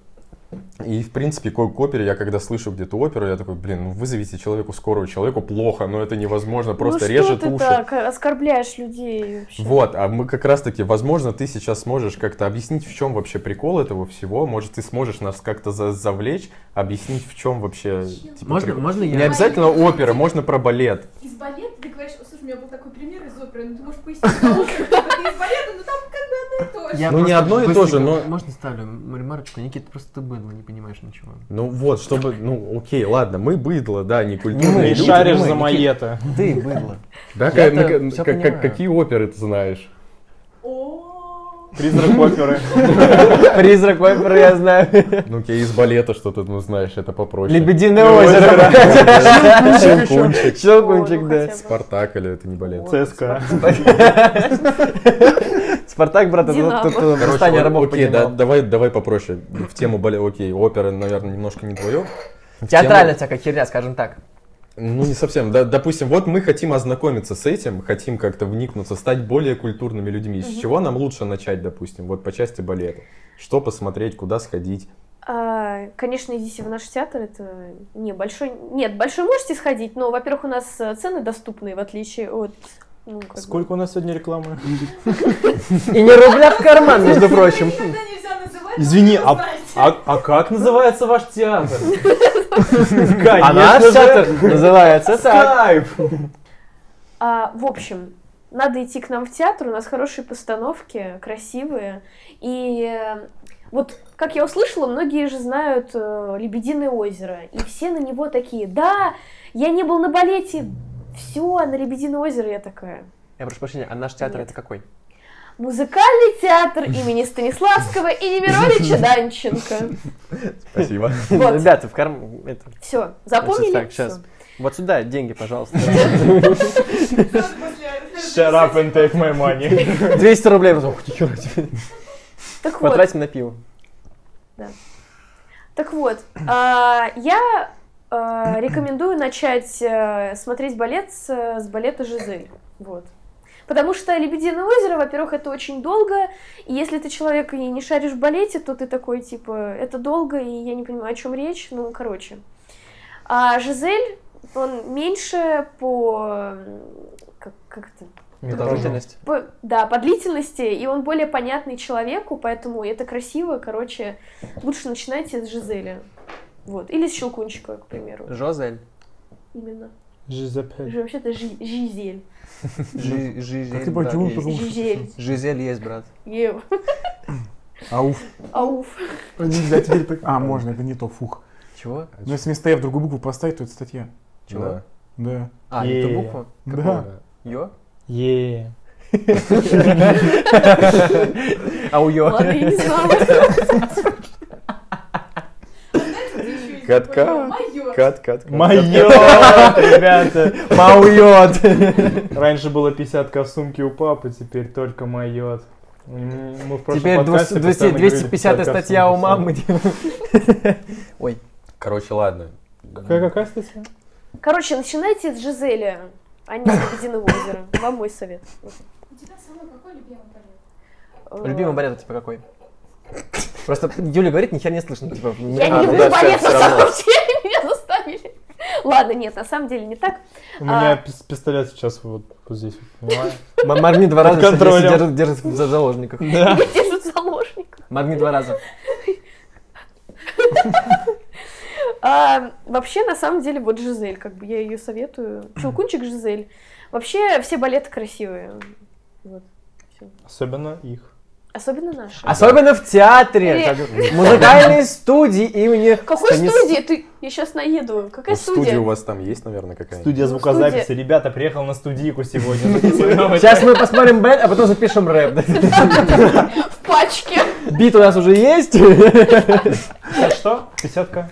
S2: И, в принципе, к, к опере, я когда слышу где-то оперу, я такой, блин, ну вызовите человеку скорую, человеку плохо, но это невозможно, просто
S1: ну,
S2: режет
S1: что ты
S2: уши.
S1: так оскорбляешь людей вообще?
S2: Вот, а мы как раз-таки, возможно, ты сейчас сможешь как-то объяснить, в чем вообще прикол этого всего. Может, ты сможешь нас как-то за- завлечь, объяснить, в чем вообще. типа,
S3: Можно,
S2: прикол.
S3: можно
S2: Не
S3: я?
S2: обязательно опера, можно про балет.
S6: Из балета ты говоришь, «О, слушай, у меня был такой пример из оперы, ну ты можешь пояснить, что оперу, ты из балета, ну там как бы одно и то же.
S2: Ну, не одно и то же, но-
S3: Можно ставлю ремарочку? Никита, просто ты быдло, не понимаешь ничего.
S2: Ну вот, чтобы, ну окей, ладно, мы быдло, да, не
S3: Не
S2: культурные
S3: мы,
S4: Ты
S2: люди.
S4: шаришь
S3: мы,
S4: за маета.
S3: Ты быдло.
S2: Да, как- ну,
S3: всё
S2: как- как-
S3: понимаю.
S2: какие оперы ты знаешь?
S4: Призрак оперы.
S3: Призрак оперы я знаю.
S2: Ну, окей, из балета что-то, ну, знаешь, это попроще.
S3: Лебединое озеро.
S2: Щелкунчик.
S3: Щелкунчик,
S1: ну
S3: да.
S2: Спартак или это не балет?
S4: ЦСКА.
S3: Спартак, брат, это тут восстание рабов
S2: окей, давай, давай попроще. В тему балет, окей, опера, наверное, немножко не твое.
S3: Театральная всякая херня, скажем так.
S2: Ну, не совсем. Да, допустим, вот мы хотим ознакомиться с этим, хотим как-то вникнуться, стать более культурными людьми. С чего нам лучше начать, допустим, вот по части балета? Что посмотреть, куда сходить?
S1: А, конечно, идите в наш театр, это не большой... Нет, большой можете сходить, но, во-первых, у нас э, цены доступные, в отличие от... ну, как бы-
S4: Сколько у нас сегодня рекламы?
S3: И не рубля в карман, между прочим.
S4: Извини, а, а, а как называется ваш театр?
S3: А наш театр называется так.
S4: Скайп.
S1: А, в общем, надо идти к нам в театр, у нас хорошие постановки, красивые. И э, вот, как я услышала, многие же знают э, «Лебединое озеро», и все на него такие, да, я не был на балете, все, на «Лебединое озеро» я такая.
S3: Я прошу прощения, а наш театр
S1: Нет.
S3: это какой?
S1: Музыкальный театр имени Станиславского и Немировича Данченко.
S2: Спасибо.
S1: Вот.
S3: Ребята, в карман... это,
S1: Все, запомнили?
S3: Так, сейчас. Вот сюда деньги, пожалуйста.
S4: Shut up and take my money.
S3: 200 рублей.
S1: Так вот,
S3: Потратим на пиво.
S1: Так вот, а, я рекомендую начать э, смотреть балет с, с балета «Жизель». Вот. Потому что «Лебединое озеро», во-первых, это очень долго, и если ты человек и не шаришь в балете, то ты такой, типа, это долго, и я не понимаю, о чем речь, ну, короче. А «Жизель», он меньше по... Как, как это?
S3: Продолжительность.
S1: По- да, по длительности, и он более понятный человеку, поэтому это красиво, короче, лучше начинайте с Жизели. Вот. Или с Щелкунчика, к примеру.
S3: Жозель.
S1: Именно.
S4: Жизепель.
S1: Ж- Вообще-то Жи- Жизель.
S3: Жи- Жизель.
S5: Как ты потом-
S1: Жизель.
S3: Жизель есть, брат.
S1: Ев.
S5: Ауф.
S1: Ауф.
S5: Нельзя теперь так- А, можно, это не то, фух.
S3: Чего?
S5: Но если вместо «я» в другую букву поставить, то это статья.
S3: Чего?
S2: Да.
S5: Да.
S3: А, это
S4: Е.
S3: буква?
S5: Да.
S3: Ё?
S4: Е.
S3: А у Ё?
S1: Ладно, я не знала.
S6: Знаете, где еще есть
S2: Кат-кат. Кат-кат.
S4: Майот, ребята,
S3: Маует.
S4: Раньше было 50 в сумке у папы, теперь только майот. Мы в
S3: Теперь
S4: подкасте
S3: 200
S4: постоянно говорили,
S3: 250
S4: 50
S3: статья у мамы. Ой.
S2: Короче, ладно.
S4: Какая, какая статья?
S1: Короче, начинайте с Жизели, а не с Лебединого озера. Вам мой совет.
S6: У тебя самый какой любимый балет?
S3: Любимый балет у тебя какой? Просто Юля говорит, ни хера не слышно. Типа,
S1: Я
S2: А,
S1: не
S2: ну
S1: люблю
S2: да,
S1: балет, на самом деле, меня заставили. Ладно, нет, на самом деле не так.
S4: У меня
S1: А.
S4: пис- пистолет сейчас вот, вот здесь, понимаешь?
S3: Моргни два раза, держит, держит за заложников.
S1: Меня держат заложников.
S3: Моргни два раза.
S1: А, вообще, на самом деле, вот Жизель, как бы я ее советую. Челкунчик Жизель. Вообще, все балеты красивые. Вот. всё.
S4: Особенно их.
S1: Особенно наши.
S3: Особенно в театре.
S1: Или-
S3: в музыкальной студии имени
S1: Какой
S3: Станис-
S1: студии? Ты... Я сейчас наеду. Какая
S2: Ну, студия
S1: студия?
S2: у вас там есть, наверное, какая-нибудь?
S4: Студия
S1: Ну,
S4: звукозаписи.
S1: студия.
S4: Ребята, приехал на студийку сегодня. записываю новости.
S3: Сейчас мы посмотрим бэт, а потом запишем рэп.
S1: В пачке.
S3: Бит у нас уже есть.
S4: Сейчас что? Десятка?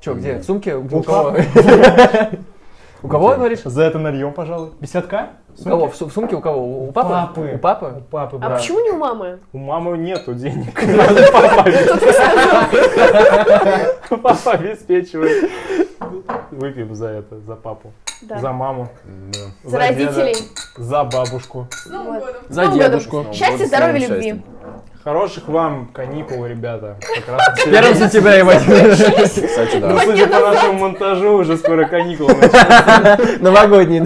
S3: Че, где? В сумке? У кого? У кого, говоришь?
S4: За это нальем, пожалуй. Десятка?
S3: У кого? В су- в сумке у кого? У папы?
S4: папы.
S3: У папы?
S4: У папы,
S1: А
S4: брат.
S1: почему не у мамы?
S4: У мамы нету денег. Надо Папа Папа обеспечивает. Выпьем за это, за папу.
S1: Да.
S4: За маму.
S2: Да.
S1: За
S4: деда,
S1: родителей.
S4: За бабушку.
S6: С Новым годом.
S3: За
S1: Новым годом.
S3: дедушку.
S1: Счастья,
S2: Вот с
S1: здоровья,
S2: новым
S1: любви.
S2: счастьем.
S4: Хороших вам каникул, ребята. Как раз
S3: С 1 сентября, ебать.
S2: Кстати,
S4: Ну,
S2: да.
S4: судя по нашему монтажу, уже скоро каникулы начнутся.
S3: Новогодний.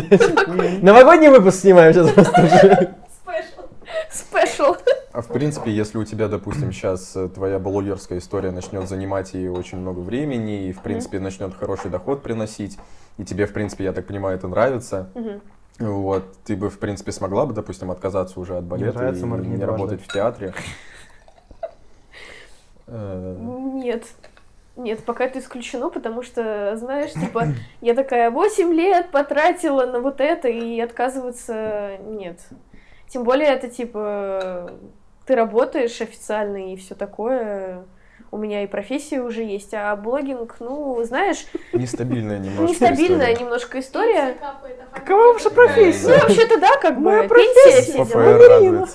S3: Новогодний выпуск снимаем сейчас просто уже.
S6: Спешл.
S1: Спешл.
S2: А в принципе, если у тебя, допустим, сейчас э, твоя блогерская история начнет занимать ей очень много времени, и, в принципе, начнет хороший доход приносить, и тебе, в принципе, я так понимаю, это нравится. Вот, ты бы, в принципе, смогла бы, допустим, отказаться уже от балета
S4: нравится,
S2: и не
S4: дважды.
S2: работать в театре. Э,
S1: Нет. Нет, пока это исключено, потому что, знаешь, типа, я такая 8 лет потратила на вот это, и отказываться нет. Тем более это, типа, ты работаешь официально и все такое. У меня и профессия уже есть, а блогинг, ну, знаешь,
S2: Нестабильная немножко
S1: нестабильная
S2: история.
S1: немножко история.
S3: Какова ваша профессия?
S1: Ну, вообще-то да, как бы,
S3: Моя.
S1: Да.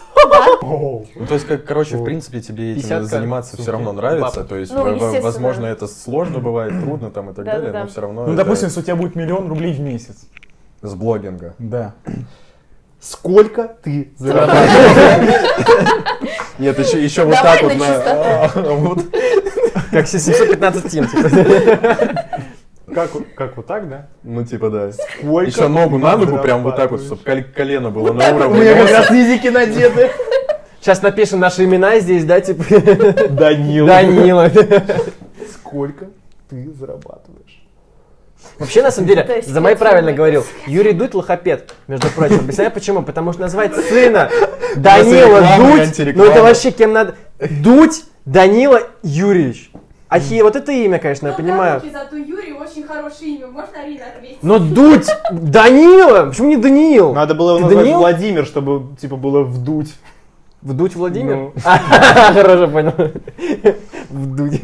S4: Оу.
S2: Ну, то есть, как, короче, в принципе, тебе этим заниматься все равно нравится. То есть,
S1: Ну,
S2: возможно, это сложно бывает, трудно там и так далее, но все равно
S5: Ну, допустим, если у тебя будет миллион рублей в месяц.
S2: с блогинга.
S5: Да. Сколько ты зарабатываешь?
S2: Нет, еще, еще вот так вот
S1: на
S2: на... а, вот.
S3: Как 715 тим. типа.
S4: Как, как вот так, да?
S2: Ну, типа, да.
S4: Сколько
S2: Еще ногу на ногу, прям вот так вот, чтобы колено было на
S5: У
S2: уровне.
S5: меня как раз языки надеты.
S3: Сейчас напишем наши имена здесь, да, типа.
S4: Данил.
S3: Данила.
S5: Сколько ты зарабатываешь?
S3: Вообще, на самом деле, за мои правильно говорил, Юрий Дудь лохопед, между прочим. Объясняю почему? Потому что назвать сына Данила Дудь, ну это вообще кем надо... Дудь Данила Юрьевич. Ахи, вот это имя, конечно, я
S6: Ну,
S3: понимаю.
S6: короче, зато Юрий очень хорошее имя. Можно Арина ответить?
S3: Но Дудь Данила, почему не Даниил?
S4: Надо было его
S3: Ты
S4: назвать
S3: Данил?
S4: Владимир, чтобы, типа, было вдуть.
S3: Вдуть Владимир?
S4: Ну.
S3: Хорошо, понял. Вдуть.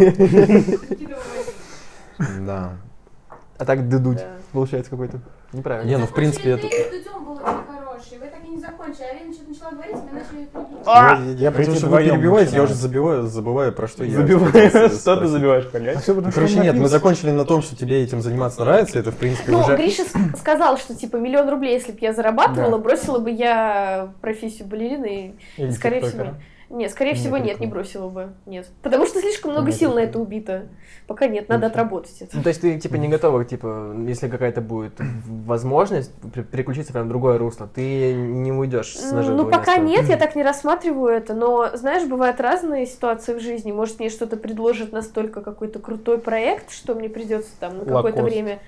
S2: Да.
S3: А так Дудуть получается какой-то. Неправильно.
S2: Не, ну, в принципе, это...
S6: не закончили. Арина что-то начала говорить, вы начали перебивать.
S4: А!
S2: Я, я потому
S4: Эти
S2: что вы
S4: вдвоем
S2: перебиваете, я уже забиваю, забываю, про что я хотел
S4: Что ты забиваешь,
S5: все потому,
S2: Короче, нет, мы закончили на том, что тебе этим заниматься нравится, это, в принципе,
S1: Ну. Гриша сказал, что типа миллион рублей, если бы я зарабатывала, бросила бы я профессию балерины. И, скорее всего, нет, скорее всего, нет, не бросила бы. Нет. Потому что слишком много сил на это убито. Пока нет, надо отработать это.
S3: Ну, то есть ты типа не готова, типа, если какая-то будет возможность пер- переключиться прям в другое русло, ты не уйдешь с ножа
S1: Ну, пока
S3: стороны.
S1: нет, я так не рассматриваю это, но, знаешь, бывают разные ситуации в жизни. Может, мне что-то предложит настолько какой-то крутой проект, что мне придется там на какое-то время...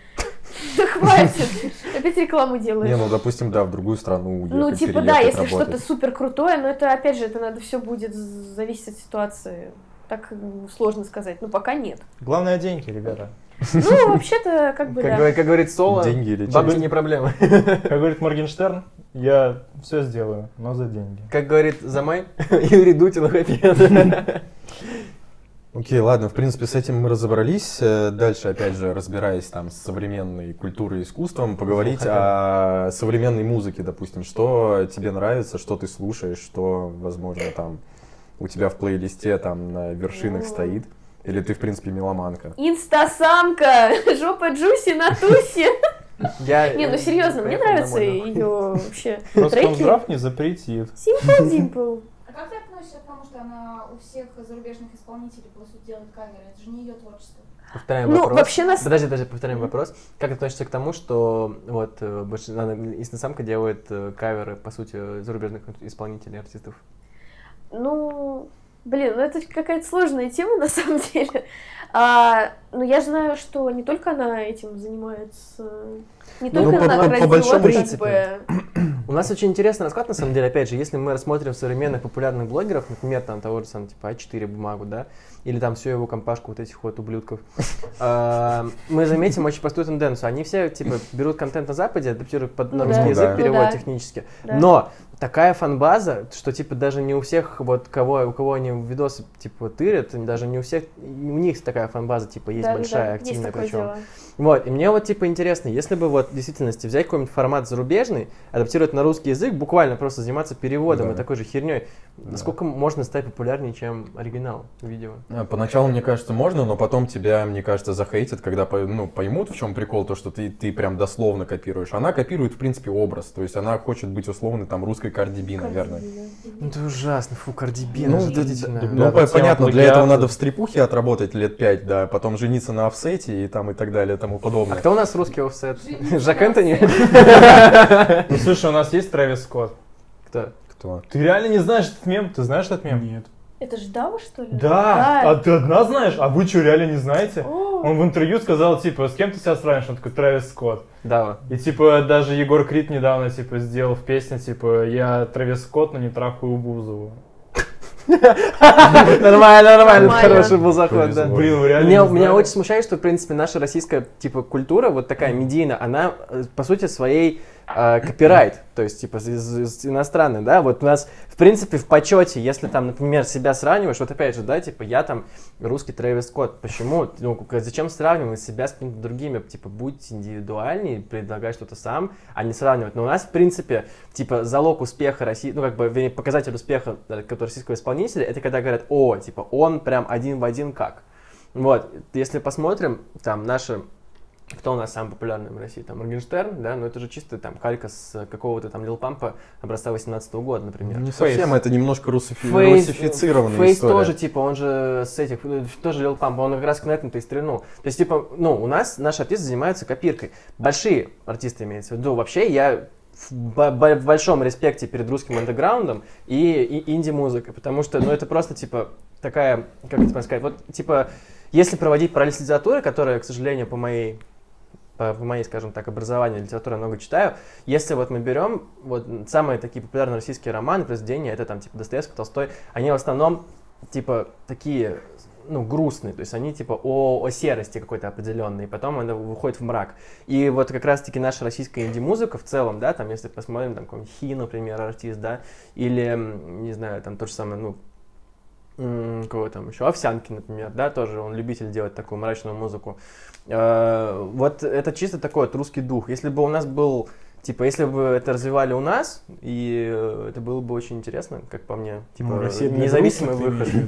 S1: Да хватит! Опять рекламу делаешь.
S2: Не, ну, допустим, да, в другую страну уехать,
S1: Ну, типа, да, если что-то супер крутое, но это, опять же, это надо все будет зависеть от ситуации. Так м, сложно сказать. Ну, пока нет.
S4: Главное деньги, ребята.
S1: Ну, вообще-то, как бы,
S3: Как,
S1: да.
S3: говорит- как говорит Соло,
S2: Деньги или
S3: бабки не проблема.
S4: Как говорит Моргенштерн, я все сделаю, но за деньги.
S3: Как говорит Замай, Юрий лохопед.
S2: Окей, ладно, в принципе, с этим мы разобрались. Э, Дальше, опять же, разбираясь там с современной культурой и искусством, поговорить о современной музыке, допустим. Что тебе нравится, что ты слушаешь, что, возможно, там у тебя в плейлисте там на вершинах
S1: О.
S2: стоит. Или ты, в принципе, меломанка.
S1: Инстасамка! Жопа Джуси на тусе!
S3: Я,
S1: Не, ну
S3: э,
S1: серьезно, мне нравится ее вообще треки.
S4: Роскомздрав не запретит.
S1: Simple Dimple.
S6: А как ты относишься к тому, что она у всех зарубежных исполнителей, по сути, делает каверы? Это же не ее творчество.
S3: Повторяем
S1: Ну,
S3: вопрос.
S1: вообще нас...
S3: Подожди, подожди, повторяем вопрос. Как ты относишься к тому, что вот э, Инстасамка делает э, каверы, по сути, зарубежных исполнителей, артистов?
S1: Ну, блин, ну это какая-то сложная тема на самом деле. А, ну я знаю, что не только она этим занимается, не
S3: Ну,
S1: только
S2: по-
S1: она
S2: по- по
S1: грозит,
S2: большому
S1: как
S3: принципу.
S1: бы.
S3: У нас очень интересный расклад, на самом деле, опять же, если мы рассмотрим современных популярных блогеров, например, там того же самого, типа А4 бумагу, да, или там всю его компашку вот этих вот ублюдков, а, мы заметим очень простую тенденцию. Они все, типа, берут контент на Западе, адаптируют под на
S1: Ну
S3: русский
S2: да.
S3: язык,
S2: Ну
S3: переводят технически. Но такая фанбаза, что, типа, даже не у всех, вот, кого, у кого они видосы, типа, тырят, даже не у всех, у них такая фанбаза, типа, есть
S1: Да,
S3: большая,
S1: да,
S3: активная причем.
S1: дело.
S3: Вот, и мне вот типа интересно, если бы вот в действительности взять какой-нибудь формат зарубежный, адаптировать на русский язык, буквально просто заниматься переводом
S2: Да.
S3: и такой же херней, насколько можно стать популярнее, чем оригинал видео?
S2: А, Поначалу, мне кажется, можно, но потом тебя, мне кажется, захейтят, когда ну, поймут, в чем прикол, то, что ты, ты прям дословно копируешь. Она копирует, в принципе, образ. То есть она хочет быть условно там русской Cardi B, наверное.
S3: Ну это ужасно, фу, B,
S2: Ну, да-
S4: да-
S2: Ну,
S4: Да,
S2: понятно, для этого надо в стрипухе отработать лет пять, да, потом жениться на офсете и там и так далее и тому
S3: А
S2: подобное.
S3: кто у нас русский офсет? Жак Энтони?
S4: Ну слушай, у нас есть Трэвис Скотт.
S3: Кто?
S2: Кто?
S4: Ты реально не знаешь этот мем? Ты знаешь этот мем?
S5: Нет.
S1: Это ж Дава, что ли?
S4: Да! А ты одна знаешь? А вы что, реально не знаете? Он в интервью сказал, типа, с кем ты себя сравнишь? Он такой, Трэвис Скотт.
S3: Дава.
S4: И, типа, даже Егор Крид недавно, типа, сделал в песне, типа, я Трэвис Скотт, но не трахаю Бузову.
S3: Нормально, нормально, хороший был заход, да.
S4: Блин, вы реально
S3: Меня, очень смущает, что, в принципе, наша российская, типа, культура, вот такая медийная, она, э, по сути, своей копирайт, то есть, типа, из, из иностранной, да, вот у нас, в принципе, в почете, если там, например, себя сравниваешь, вот опять же, да, типа, я там русский Трэвис Скотт, почему, ну, зачем сравнивать себя с какими-то другими, типа, будь индивидуальней, предлагай что-то сам, а не сравнивать, но у нас, в принципе, типа, залог успеха России, ну, как бы, показатель успеха, э, который российского исполнителя, это когда говорят, о, типа, он прям один в один как, вот, если посмотрим, там, наши кто у нас самый популярный в России? Там Моргенштерн, да, но это же чисто там калька с какого-то там Лил Пампа образца 18 года, например.
S2: Не совсем, это немножко русифи-
S3: Фейс,
S2: русифицированная
S3: Фейс
S2: история.
S3: тоже, типа, он же с этих, ну, тоже Лил Памп, он как раз на этом-то и стрельнул. То есть, типа, ну, у нас наши артисты занимаются копиркой. Большие артисты имеется в виду. Вообще, я в большом респекте перед русским андеграундом и, и инди-музыкой, потому что, ну, это просто, типа, такая, как это сказать, вот, типа, если проводить параллель с литературой, которая, к сожалению, по моей по моей, скажем так, образованию, литературу я много читаю. Если вот мы берем вот самые такие популярные российские романы, произведения, это там типа Достоевский, Толстой, они в основном типа такие ну, грустные, то есть они типа о, о серости какой-то определенной, и потом она выходит в мрак. И вот как раз-таки наша российская инди-музыка в целом, да, там, если посмотрим, там, какой-нибудь Хи, например, артист, да, или, не знаю, там, то же самое, ну, кого там еще, Овсянки, например, да, тоже он любитель делать такую мрачную музыку. Э, Вот это чисто такой вот русский дух. Если бы у нас был, типа, если бы это развивали у нас, и э, это было бы очень интересно, как по мне, типа,
S5: Ну, Россия для
S3: независимый выход.
S1: Россия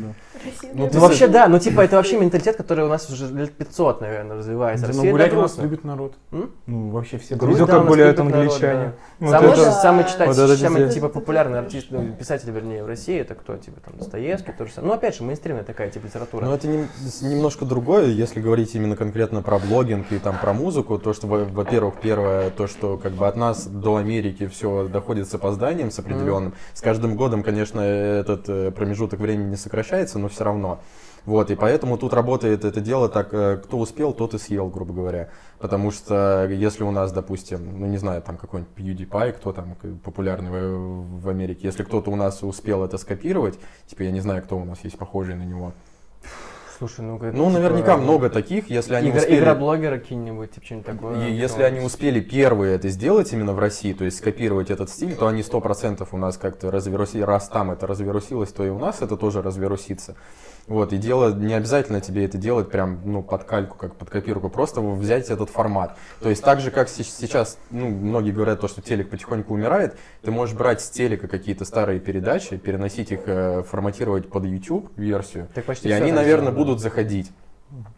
S2: Ну, ты
S3: Ну, вообще, да, ну, типа, это вообще менталитет, который у нас уже лет 500, наверное, развивается.
S5: Да,
S3: Россия
S5: Ну, гулять у нас любит народ.
S3: М?
S5: Ну, вообще все
S3: Грусть,
S4: Видел,
S3: да,
S4: как гуляют англичане.
S3: да.
S4: Вот
S3: самый,
S4: это-
S3: самый,
S4: Вот это
S3: самый типа популярный артист, ну, писатель, вернее, в России, это кто? Типа там Достоевский, то же самое. Ну, опять же, мейнстримная такая типа литература.
S2: Но это немножко другое, если говорить именно конкретно про блогинг и там про музыку, то что, во- во-первых, первое, то, что как бы от нас до Америки все доходит с опозданием, с определенным. С каждым годом, конечно, этот э, промежуток времени не сокращается, но все равно. Вот, и поэтому тут работает это дело так, э, кто успел, тот и съел, грубо говоря. Потому что если у нас, допустим, ну не знаю, там какой-нибудь PewDiePie, кто там популярный в, в Америке, если кто-то у нас успел это скопировать, типа я не знаю, кто у нас есть похожий на него,
S3: Слушай, ну
S2: Ну,
S3: типа,
S2: наверняка много таких, если они
S3: Игра,
S2: успели...
S3: Игроблогеры какие-нибудь, типа что-нибудь такое.
S2: И если они успели первые это сделать именно в России, то есть скопировать этот стиль, то они сто процентов у нас как-то разверуси, раз там это разверусилось, то и у нас это тоже разверусится. Вот, и дело, не обязательно тебе это делать прям, ну, под кальку, как под копирку, просто взять этот формат. То есть так же, как се- сейчас, ну, многие говорят то, что телек потихоньку умирает, ты можешь брать с телека какие-то старые передачи, переносить их, э, форматировать под YouTube версию,
S3: Так почти
S2: и они, наверное,
S3: сделано,
S2: будут заходить.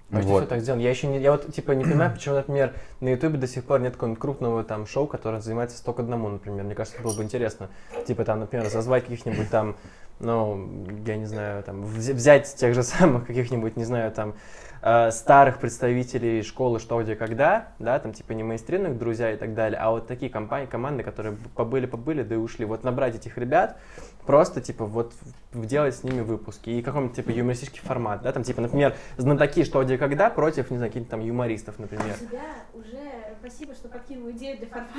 S3: Почти
S2: Вот.
S3: всё так сделано. Я еще не, я вот типа не понимаю, почему, например, на Ютубе до сих пор нет какого-нибудь крупного там шоу, которое занимается столько одному, например. Мне кажется, было бы интересно. Типа там, например, зазвать каких-нибудь там, ну, я не знаю, там, вз- взять тех же самых каких-нибудь, не знаю, там, э, старых представителей школы «Что, где, когда», да, там, типа, не мейнстримных друзья и так далее, а вот такие компании, команды, которые побыли-побыли, да и ушли. Вот набрать этих ребят, просто, типа, вот делать с ними выпуски и какой-нибудь, типа, юмористический формат, да, там, типа, например, знатоки «Что, где, когда» против, не знаю, каких-то там юмористов, например.
S6: Тебя уже спасибо, что подкинул идею для формата.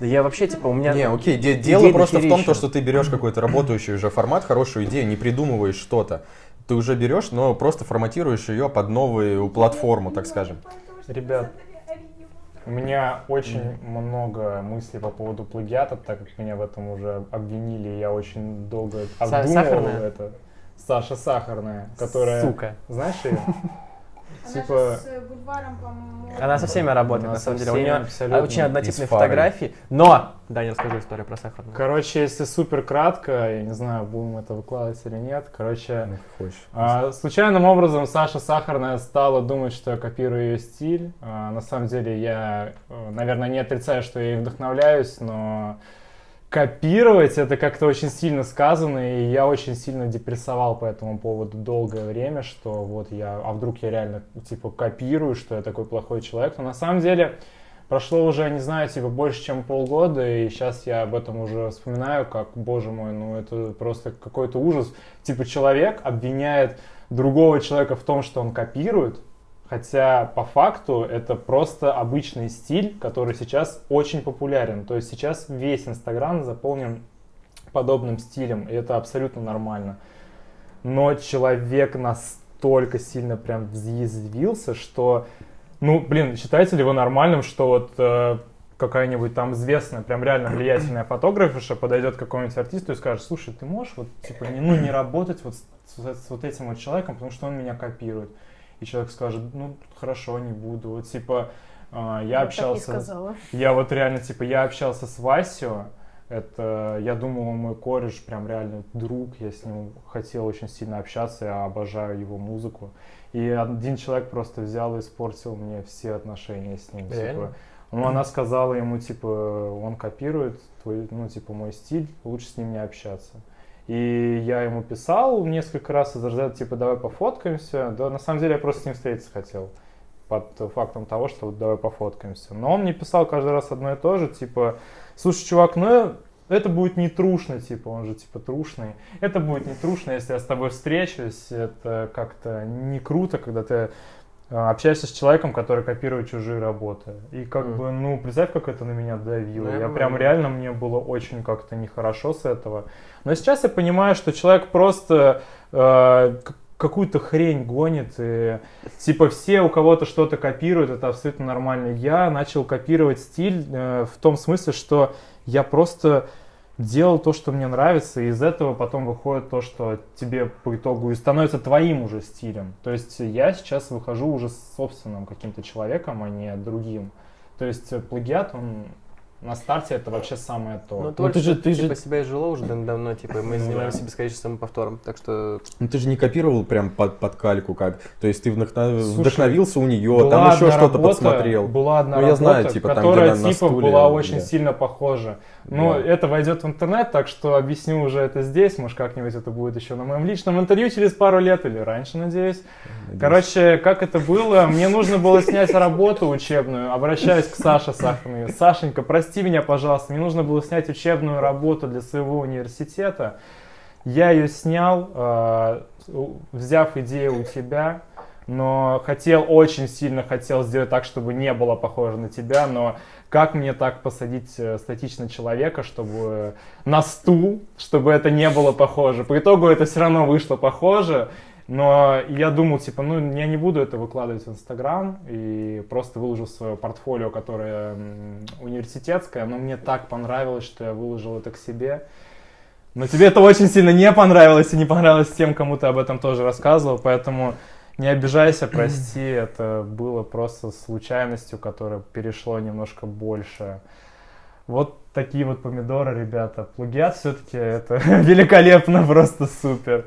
S3: Да я вообще, типа, у меня...
S2: Не, окей, де- дело просто в том, то, что ты берешь какой-то работающий уже формат, хорошую идею, не придумываешь что-то. Ты уже берешь, но просто форматируешь ее под новую платформу, так скажем.
S4: Ребят, У меня очень много мыслей по поводу плагиата, так как меня в этом уже обвинили, я очень долго обдумывал
S3: Сахарная?
S4: это. Саша Сахарная, которая...
S3: Сука.
S4: Знаешь ее?
S6: Она
S4: Типа-
S6: же с э, бульваром, по-моему.
S3: Она со всеми работает,
S4: Она
S3: на самом деле. У нее очень однотипные фотографии. Но! Да, не расскажу историю про сахарную.
S4: Короче, если супер кратко, я не знаю, будем это выкладывать или нет. Короче,
S2: Ну, хочешь.
S4: а, случайным образом Саша Сахарная стала думать, что я копирую ее стиль. А, на самом деле я, э, наверное, не отрицаю, что я ей вдохновляюсь, но копировать это как-то очень сильно сказано, и я очень сильно депрессовал по этому поводу долгое время, что вот я, а вдруг я реально типа копирую, что я такой плохой человек, но на самом деле прошло уже, не знаю, типа больше, чем полгода, и сейчас я об этом уже вспоминаю, как, боже мой, ну это просто какой-то ужас. Типа человек обвиняет другого человека в том, что он копирует, Хотя по факту это просто обычный стиль, который сейчас очень популярен. То есть сейчас весь Инстаграм заполнен подобным стилем, и это абсолютно нормально. Но человек настолько сильно прям взъязвился, что, ну, блин, считаете ли вы нормальным, что вот э, какая-нибудь там известная, прям реально влиятельная фотографиша подойдет к какому-нибудь артисту и скажет, слушай, ты можешь вот, типа, не, ну, не работать вот с, с- с вот этим вот человеком, потому что он меня копирует. И человек скажет, ну, хорошо, не буду. Вот, типа, а, я общался...
S1: сказала.
S4: Я вот реально, типа, я общался с Васио, это, я думал, он мой кореш, прям реально друг, я с ним хотел очень сильно общаться, я обожаю его музыку. И один человек просто взял и испортил мне все отношения с ним.
S3: Реально?
S4: Типа, ну, она сказала ему, типа, он копирует твой, ну, типа, мой стиль, лучше с ним не общаться. И я ему писал несколько раз из разряда, типа, давай пофоткаемся. Да, на самом деле я просто с ним встретиться хотел под фактом того, что вот давай пофоткаемся. Но он мне писал каждый раз одно и то же, типа, слушай, чувак, ну это будет не трушно, типа, он же типа трушный. Это будет не трушно, если я с тобой встречусь. Это как-то не круто, когда ты общаешься с человеком, который копирует чужие работы. И как
S3: Мгм.
S4: бы, ну, представь, как это на меня давило.
S3: Да, я
S4: прям реально, мне было очень как-то нехорошо с этого. Но сейчас я понимаю, что человек просто э, какую-то хрень гонит, и типа все у кого-то что-то копируют, это абсолютно нормально. Я начал копировать стиль э, в том смысле, что я просто делал то, что мне нравится, и из этого потом выходит то, что тебе по итогу и становится твоим уже стилем. То есть я сейчас выхожу уже с собственным каким-то человеком, а не другим. То есть плагиат, он на старте это вообще самое то.
S3: Ну,
S2: ты
S3: творчество,
S2: же- ты же-
S3: типа, себя изжило уже дав- давно, типа, мы
S4: Ну,
S3: занимаемся бесконечным самоповтором, так что...
S2: Ну ты же не копировал прям под, под кальку как. То есть ты вдохнов-
S4: Слушай,
S2: вдохновился у нее, там еще что-то подсмотрел.
S4: Была одна
S2: Ну, я
S4: работа,
S2: знаю, типа, там,
S4: которая
S2: где на- на
S4: типа
S2: стуле,
S4: была очень
S2: да.
S4: сильно похожа. Но
S2: Да.
S4: это войдет в интернет, так что объясню уже это здесь. Может, как-нибудь это будет еще на моем личном интервью через пару лет или раньше, надеюсь. Короче, как это было? Мне нужно было снять работу учебную. Обращаюсь к Саше Сахарной. Сашенька, прости меня, пожалуйста. Мне нужно было снять учебную работу для своего университета. Я ее снял, э, взяв идею у тебя, но хотел, очень сильно хотел сделать так, чтобы не было похоже на тебя, но как мне так посадить э, статично человека, чтобы на стул, чтобы это не было похоже. По итогу это все равно вышло похоже. Но я думал, типа, ну, я не буду это выкладывать в Инстаграм и просто выложил свое портфолио, которое университетское, но мне так понравилось, что я выложил это к себе. Но тебе это очень сильно не понравилось и не понравилось тем, кому ты об этом тоже рассказывал, поэтому не обижайся, прости, это было просто случайностью, которое перешло немножко больше. Вот такие вот помидоры, ребята. Плагиат все-таки это великолепно, просто супер.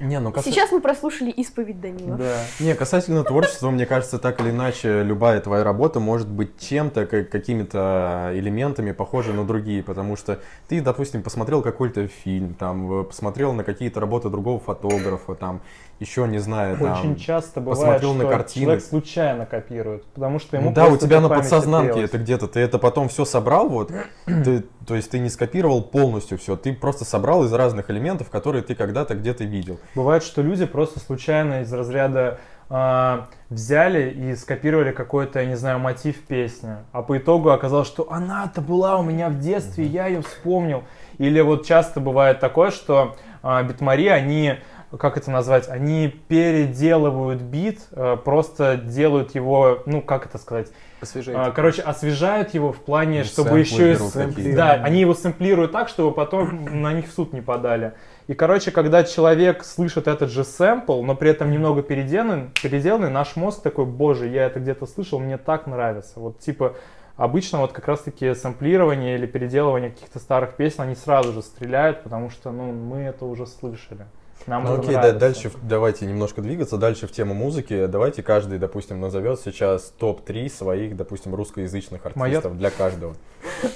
S2: Не, ну касательно...
S1: Сейчас мы прослушали исповедь Данила.
S4: Да.
S2: Не, касательно творчества, мне кажется, так или иначе, любая твоя работа может быть чем-то, как- какими-то элементами похожи на другие, потому что ты, допустим, посмотрел какой-то фильм, там, посмотрел на какие-то работы другого фотографа, там, еще не знаю, там...
S4: Очень часто бывает,
S2: посмотрел
S4: что
S2: на картины.
S4: человек случайно копирует, потому что ему
S2: Ну да, у тебя на подсознанке
S4: отпелось.
S2: это где-то, ты это потом все собрал, вот, ты, то есть ты не скопировал полностью все, ты просто собрал из разных элементов, которые ты когда-то где-то видел.
S4: Бывает, что люди просто случайно из разряда а, взяли и скопировали какой-то, я не знаю, мотив песни, а по итогу оказалось, что она-то была у меня в детстве, я ее вспомнил. Или вот часто бывает такое, что а, битмари, они, как это назвать, они переделывают бит, а, просто делают его, ну, как это сказать,
S3: Освежайте.
S4: а, короче, освежают его в плане,
S2: Ну,
S4: чтобы еще и
S2: берут
S4: сэм-
S2: какие-то.
S4: Да, они его сэмплируют так, чтобы потом на них в суд не подали. И, короче, когда человек слышит этот же сэмпл, но при этом немного переделанный, переделанный, наш мозг такой, боже, я это где-то слышал, мне так нравится. Вот, типа, обычно вот как раз-таки сэмплирование или переделывание каких-то старых песен, они сразу же стреляют, потому что, ну, мы это уже слышали. Нам
S2: Ну окей, да, дальше давайте немножко двигаться, дальше в тему музыки. Давайте каждый, допустим, назовет сейчас топ-3 своих, допустим, русскоязычных
S4: Моё-
S2: артистов для каждого.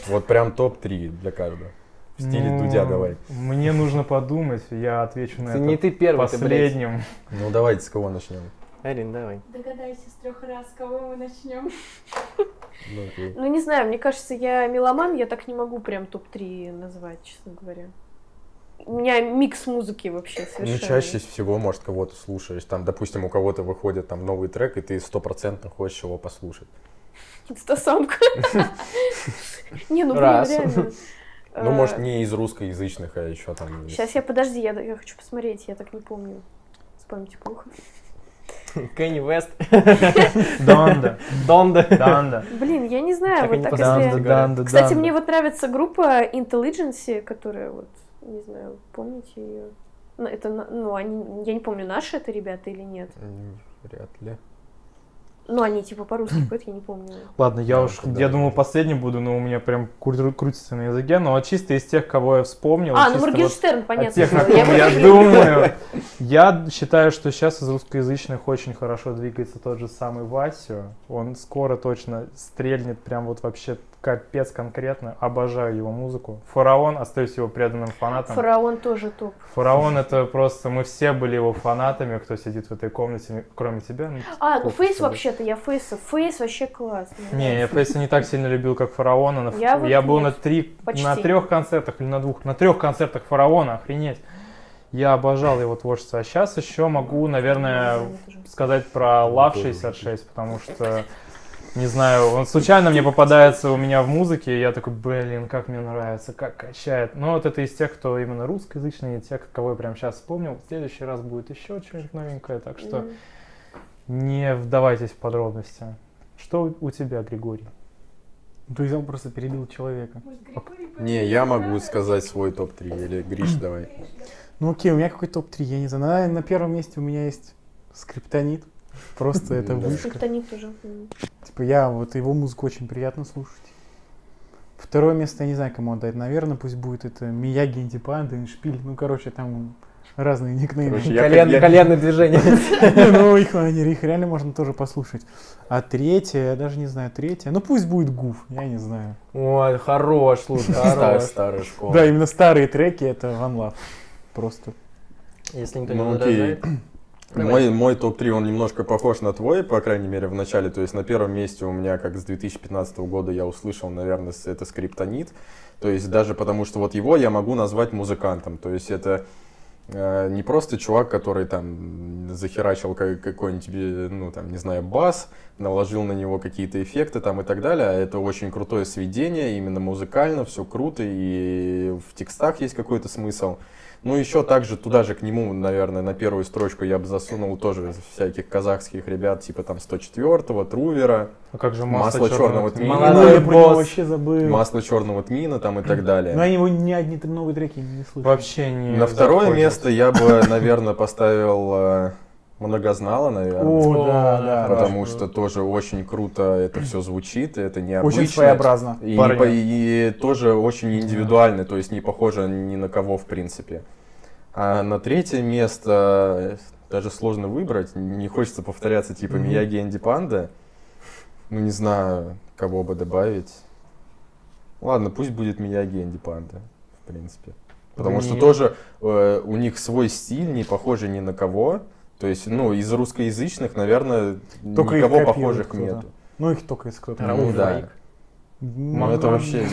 S2: Вот прям топ-3 для каждого. В стиле
S4: Ну,
S2: Дудя давай.
S4: Мне нужно подумать, я отвечу на это
S3: не ты первый, ты,
S4: последним.
S2: Ну давайте с кого начнем.
S3: Арин, давай.
S6: Догадайся с трех раз, с кого мы начнем.
S2: Ну.
S1: Ну, не знаю, мне кажется, я меломан, я так не могу прям топ-3 назвать, честно говоря. У меня микс музыки вообще
S2: Ну,
S1: совершенно.
S2: чаще всего, может, кого-то слушаешь. Там, допустим, у кого-то выходит там новый трек, и ты стопроцентно хочешь его послушать.
S1: Инстасамка. Не, ну блин, реально.
S2: Ну, может, не из русскоязычных, а еще там...
S1: Сейчас я, подожди, я, я хочу посмотреть, я так не помню. С памяти плохо.
S3: Кенни Вест.
S4: Донда,
S3: Донда.
S4: Данда.
S1: Блин, я не знаю, вот так если... Кстати, мне вот нравится группа Intelligence, которая вот, не знаю, помните ее? Ну, это, ну, они, я не помню, наши это ребята или нет.
S2: Вряд ли.
S1: Ну, они типа по-русски поют, я не помню.
S4: Ладно, я
S2: Да,
S4: уж, я думал, последним буду, но у меня прям кру- крутится на языке. Но вот чисто из тех, кого я вспомнил,
S1: А, ну
S4: вот
S1: Моргенштерн, понятно.
S4: тех,
S1: было.
S4: о ком я
S1: просто-
S4: думаю, я считаю, что сейчас из русскоязычных очень хорошо двигается тот же самый Васю. Он скоро точно стрельнет прям вот вообще капец конкретно. Обожаю его музыку. Фараон, остаюсь его преданным фанатом.
S1: Фараон тоже топ.
S4: Фараон это просто, мы все были его фанатами, кто сидит в этой комнате, кроме тебя. ну,
S1: А, ну Фейс вообще-то, я Фейса. Фейс вообще классный.
S4: Не, я Фейса не так сильно любил, как Фараона. На-
S1: Я
S4: Я,
S1: вот
S4: был
S1: нет.
S4: на три,
S1: Почти.
S4: на трех концертах или на двух, на трех концертах Фараона, охренеть. Я обожал его творчество. А сейчас еще могу, наверное, сказать про Love 66, потому что, не знаю, он случайно мне попадается у меня в музыке, и я такой, блин, как мне нравится, как качает. Но вот это из тех, кто именно русскоязычный, тех, кого я прям сейчас вспомнил. В следующий раз будет еще что-нибудь новенькое, так что не вдавайтесь в подробности. Что у тебя, Григорий?
S5: Ты взял просто перебил человека.
S2: Не, я могу сказать свой топ-3, или Гриш, давай.
S5: Ну окей, у меня какой топ-3, я не знаю. На, на первом месте у меня есть скриптонит. Просто это вышка.
S1: Скриптонит.
S5: Типа я, вот его музыку очень приятно слушать. Второе место, я не знаю, кому отдать. Наверное, пусть будет это Мияги, Интипанды, Шпиль. Ну, короче, там разные никнеймы.
S2: Короче, я-
S3: движения.
S5: Ну, их, они- их реально можно тоже послушать. А третье, я даже не знаю, третье. Ну, пусть будет Гуф, я не знаю.
S3: Ой, хорош, слушай, хорош.
S2: старая школа.
S5: Да, именно старые треки это One Love. Просто.
S3: Если никто не
S2: Ну,
S3: возражает.
S2: Мой, мой топ-3, он немножко похож на твой, по крайней мере, в начале. То есть на первом месте у меня, как с 2015 года, я услышал, наверное, это скриптонит. То есть даже потому, что вот его я могу назвать музыкантом. То есть это э, не просто чувак, который там захерачил ка- какой-нибудь, ну там, не знаю, бас, наложил на него какие-то эффекты там и так далее, а это очень крутое сведение, именно музыкально, все круто, и в текстах есть какой-то смысл. Ну, еще также туда же к нему, наверное, на первую строчку я бы засунул тоже всяких казахских ребят, типа там 104-го, Трувера,
S4: А как же
S2: Масло
S4: масло,
S2: черного
S4: черного
S2: тмина.
S4: тмина?
S5: Ну, я про него
S3: босс.
S5: вообще забыл.
S2: Масло черного тмина там и так далее.
S5: Но я его ни одни новые треки не слышал.
S4: Вообще не
S2: На второе место я бы, наверное, поставил э, Многознала, наверное.
S5: О, да,
S3: да,
S5: да.
S2: Потому что тоже очень круто это все звучит, это необычно.
S5: Очень своеобразно.
S2: И, не
S4: Парни.
S2: по- и тоже очень индивидуально, то есть не похоже ни на кого в принципе. А на третье место даже сложно выбрать, не хочется повторяться типа
S5: Мгм.
S2: Мияги и Энди Панда. Ну не знаю, кого бы добавить. Ладно, пусть будет Мияги и Энди Панда, в принципе. Потому что
S4: Даниил.
S2: тоже э, у них свой стиль, не похожий ни на кого. То есть, ну, из русскоязычных, наверное,
S5: Только
S2: никого похожих
S5: кто-то.
S2: нету.
S5: Ну, их только из кто-то.
S2: Ну, да.
S3: Фаик.
S2: Ну, это вообще...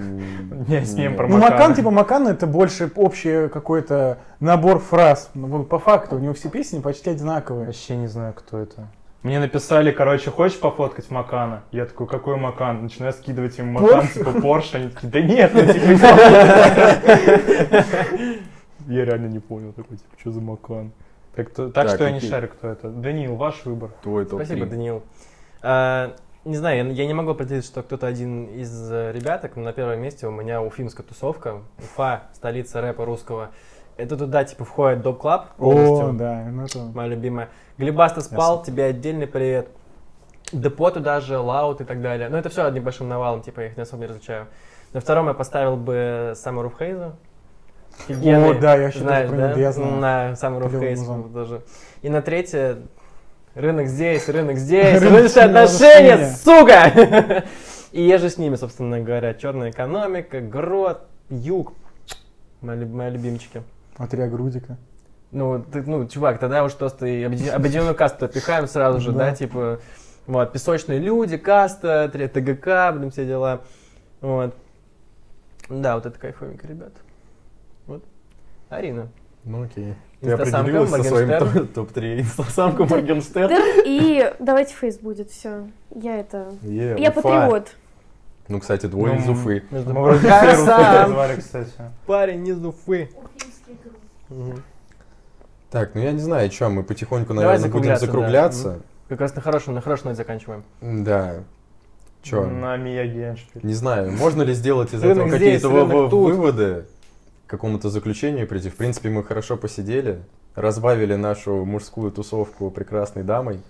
S4: Я с ним про
S5: Ну,
S4: Макана.
S5: Макан, типа, Макан это больше общий какой-то набор фраз. Ну, вот по факту, у него все песни почти одинаковые.
S4: Вообще не знаю, кто это. Мне написали, короче, хочешь пофоткать Макана? Я такой, какой Макан? Начинаю скидывать им Макан, типа Порше. Они такие, да нет, ну типа не пофоткай». Я реально не понял, такой, типа, что за Макан? Так, то- так
S2: Так,
S4: что я не шарю, кто это. Даниил, ваш выбор.
S2: Твой топ
S3: Спасибо, Даниил. А, не знаю, я, я не могу определить, что кто-то один из э, ребяток, но на первом месте у меня уфимская тусовка. Уфа, столица рэпа русского. Это туда, типа, входит Dopeclvb
S5: О, да, ну это...
S3: Моя любимая. Глебаста Спал, тебе отдельный привет. Депо туда же, Лаут и так далее. Но это все одним большим навалом, типа, я их не особо не различаю. На втором я поставил бы Саммер of Haze.
S5: О, да, я вообще
S3: знаешь, да?
S5: я знаю.
S3: На Haze
S5: музон.
S3: тоже. И на третье рынок здесь, рынок здесь,
S5: Рыночные
S3: отношения, сука! И я же с ними, собственно говоря, черная экономика, грот, юг. Мои, мои любимчики.
S5: От Риа Грудика.
S3: Ну, ты, ну, чувак, тогда уж просто и объедин- объединенную касту отпихаем сразу же, да, типа, вот, песочные люди, каста, три- ТГК, блин, все дела. Вот. Да, вот это кайфовенько, ребят. Арина.
S2: Ну окей. Ты определилась со своим
S3: Моргенштерн.
S2: топ- топ-3. Инстасамка Моргенштерн.
S1: И давайте фейс будет, все. Я это... Я
S2: Уфа.
S1: патриот.
S2: Ну, кстати, двое
S4: Ну,
S2: из Уфы.
S4: Русские
S3: сам
S4: назвали, кстати.
S3: парень из Уфы.
S2: Так, ну я не знаю, что, мы потихоньку,
S3: Давай
S2: наверное, будем
S3: закругляться. Как раз на хорошем, на хорошей ноте заканчиваем.
S2: Да. Че?
S4: На Мияги.
S2: Не знаю, можно ли сделать из этого какие-то выводы, к какому-то заключению прийти. В принципе, мы хорошо посидели, разбавили нашу мужскую тусовку прекрасной дамой.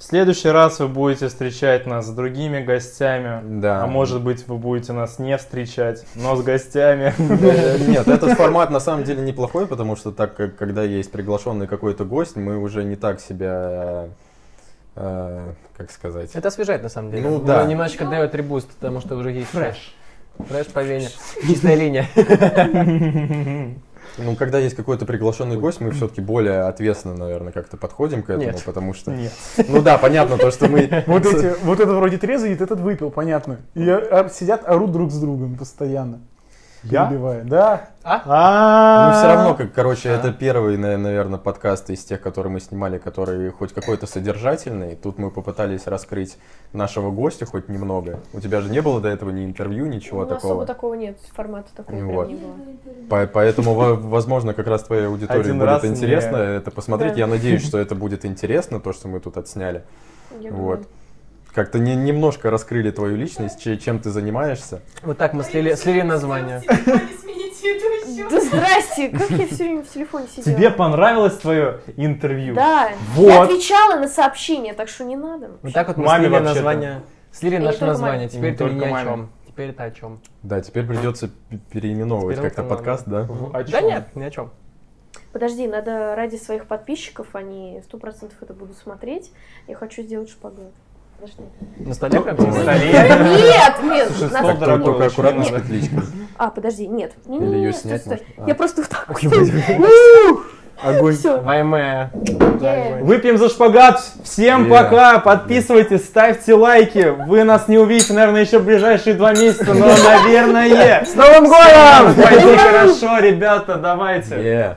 S4: В следующий раз вы будете встречать нас с другими гостями.
S2: Да.
S4: А может быть, вы будете нас не встречать, но с гостями.
S2: Нет, этот формат на самом деле неплохой, потому что так как когда есть приглашенный какой-то гость, мы уже не так себя, э, как сказать,
S3: Это освежает, на самом деле.
S2: Ну, да.
S3: Немножечко дает ребуст, потому что уже есть
S4: Фреш.
S3: Фреш по вене. Чистая линия.
S2: ну когда есть какой-то приглашенный гость, мы все-таки более ответственно, наверное, как-то подходим к этому,
S3: Нет.
S2: потому что,
S4: Нет.
S2: ну да, понятно то, что мы
S5: Вот эти, вот этот вроде трезвый, этот выпил, понятно. И а, сидят, орут друг с другом постоянно.
S4: Я?
S5: Перебивая. Да.
S3: А?
S5: А
S2: Ну, все равно, как, короче, это первый, наверное, подкаст из тех, которые мы снимали, который хоть какой-то содержательный. Тут мы попытались раскрыть нашего гостя хоть немного. У тебя же не было до этого ни интервью, ничего
S1: Ну, особо
S2: такого.
S1: такого нет, формата такого
S2: Вот.
S1: не было.
S2: По- Поэтому, во- возможно, как раз твоей аудитории
S4: Один
S2: будет интересно это посмотреть.
S1: Да.
S2: Я надеюсь, что это будет интересно, то, что мы тут отсняли.
S1: Я
S2: Вот.
S1: думаю.
S2: Как-то не- немножко раскрыли твою личность, че- чем ты занимаешься.
S3: Вот так мы слили, слили название.
S1: Да здрасте, как я все время в телефоне сидела.
S4: Тебе понравилось твое интервью?
S1: Да,
S4: Вот.
S1: я отвечала на сообщения, так что не надо.
S3: Вот так вот мы
S4: Маме
S3: слили название. Слили наше название.
S1: маме.
S3: Теперь
S4: Не
S3: это не о чем. Теперь это о чем.
S2: Да, теперь придется переименовывать
S3: Теперь
S2: как-то подкаст, да?
S3: Да нет, ни о чем.
S1: Подожди, надо ради своих подписчиков, они сто процентов это будут смотреть. Я хочу сделать шпагат.
S3: На столе?
S2: Ну?
S4: На столе?
S1: Нет, нет,
S4: Слушай, стол дорогой
S2: только аккуратно с петличкой.
S1: А, подожди, нет. Не,
S2: Или
S1: не,
S2: снять? А.
S1: Я просто вот так.
S5: Огонь.
S1: Все.
S3: Вайме.
S4: Выпьем за шпагат. Всем
S2: Yeah.
S4: пока. Подписывайтесь, ставьте лайки. Вы нас не увидите, наверное, еще в ближайшие два месяца, но, наверное, с Новым годом! Пойди хорошо, ребята, давайте.
S2: Yeah.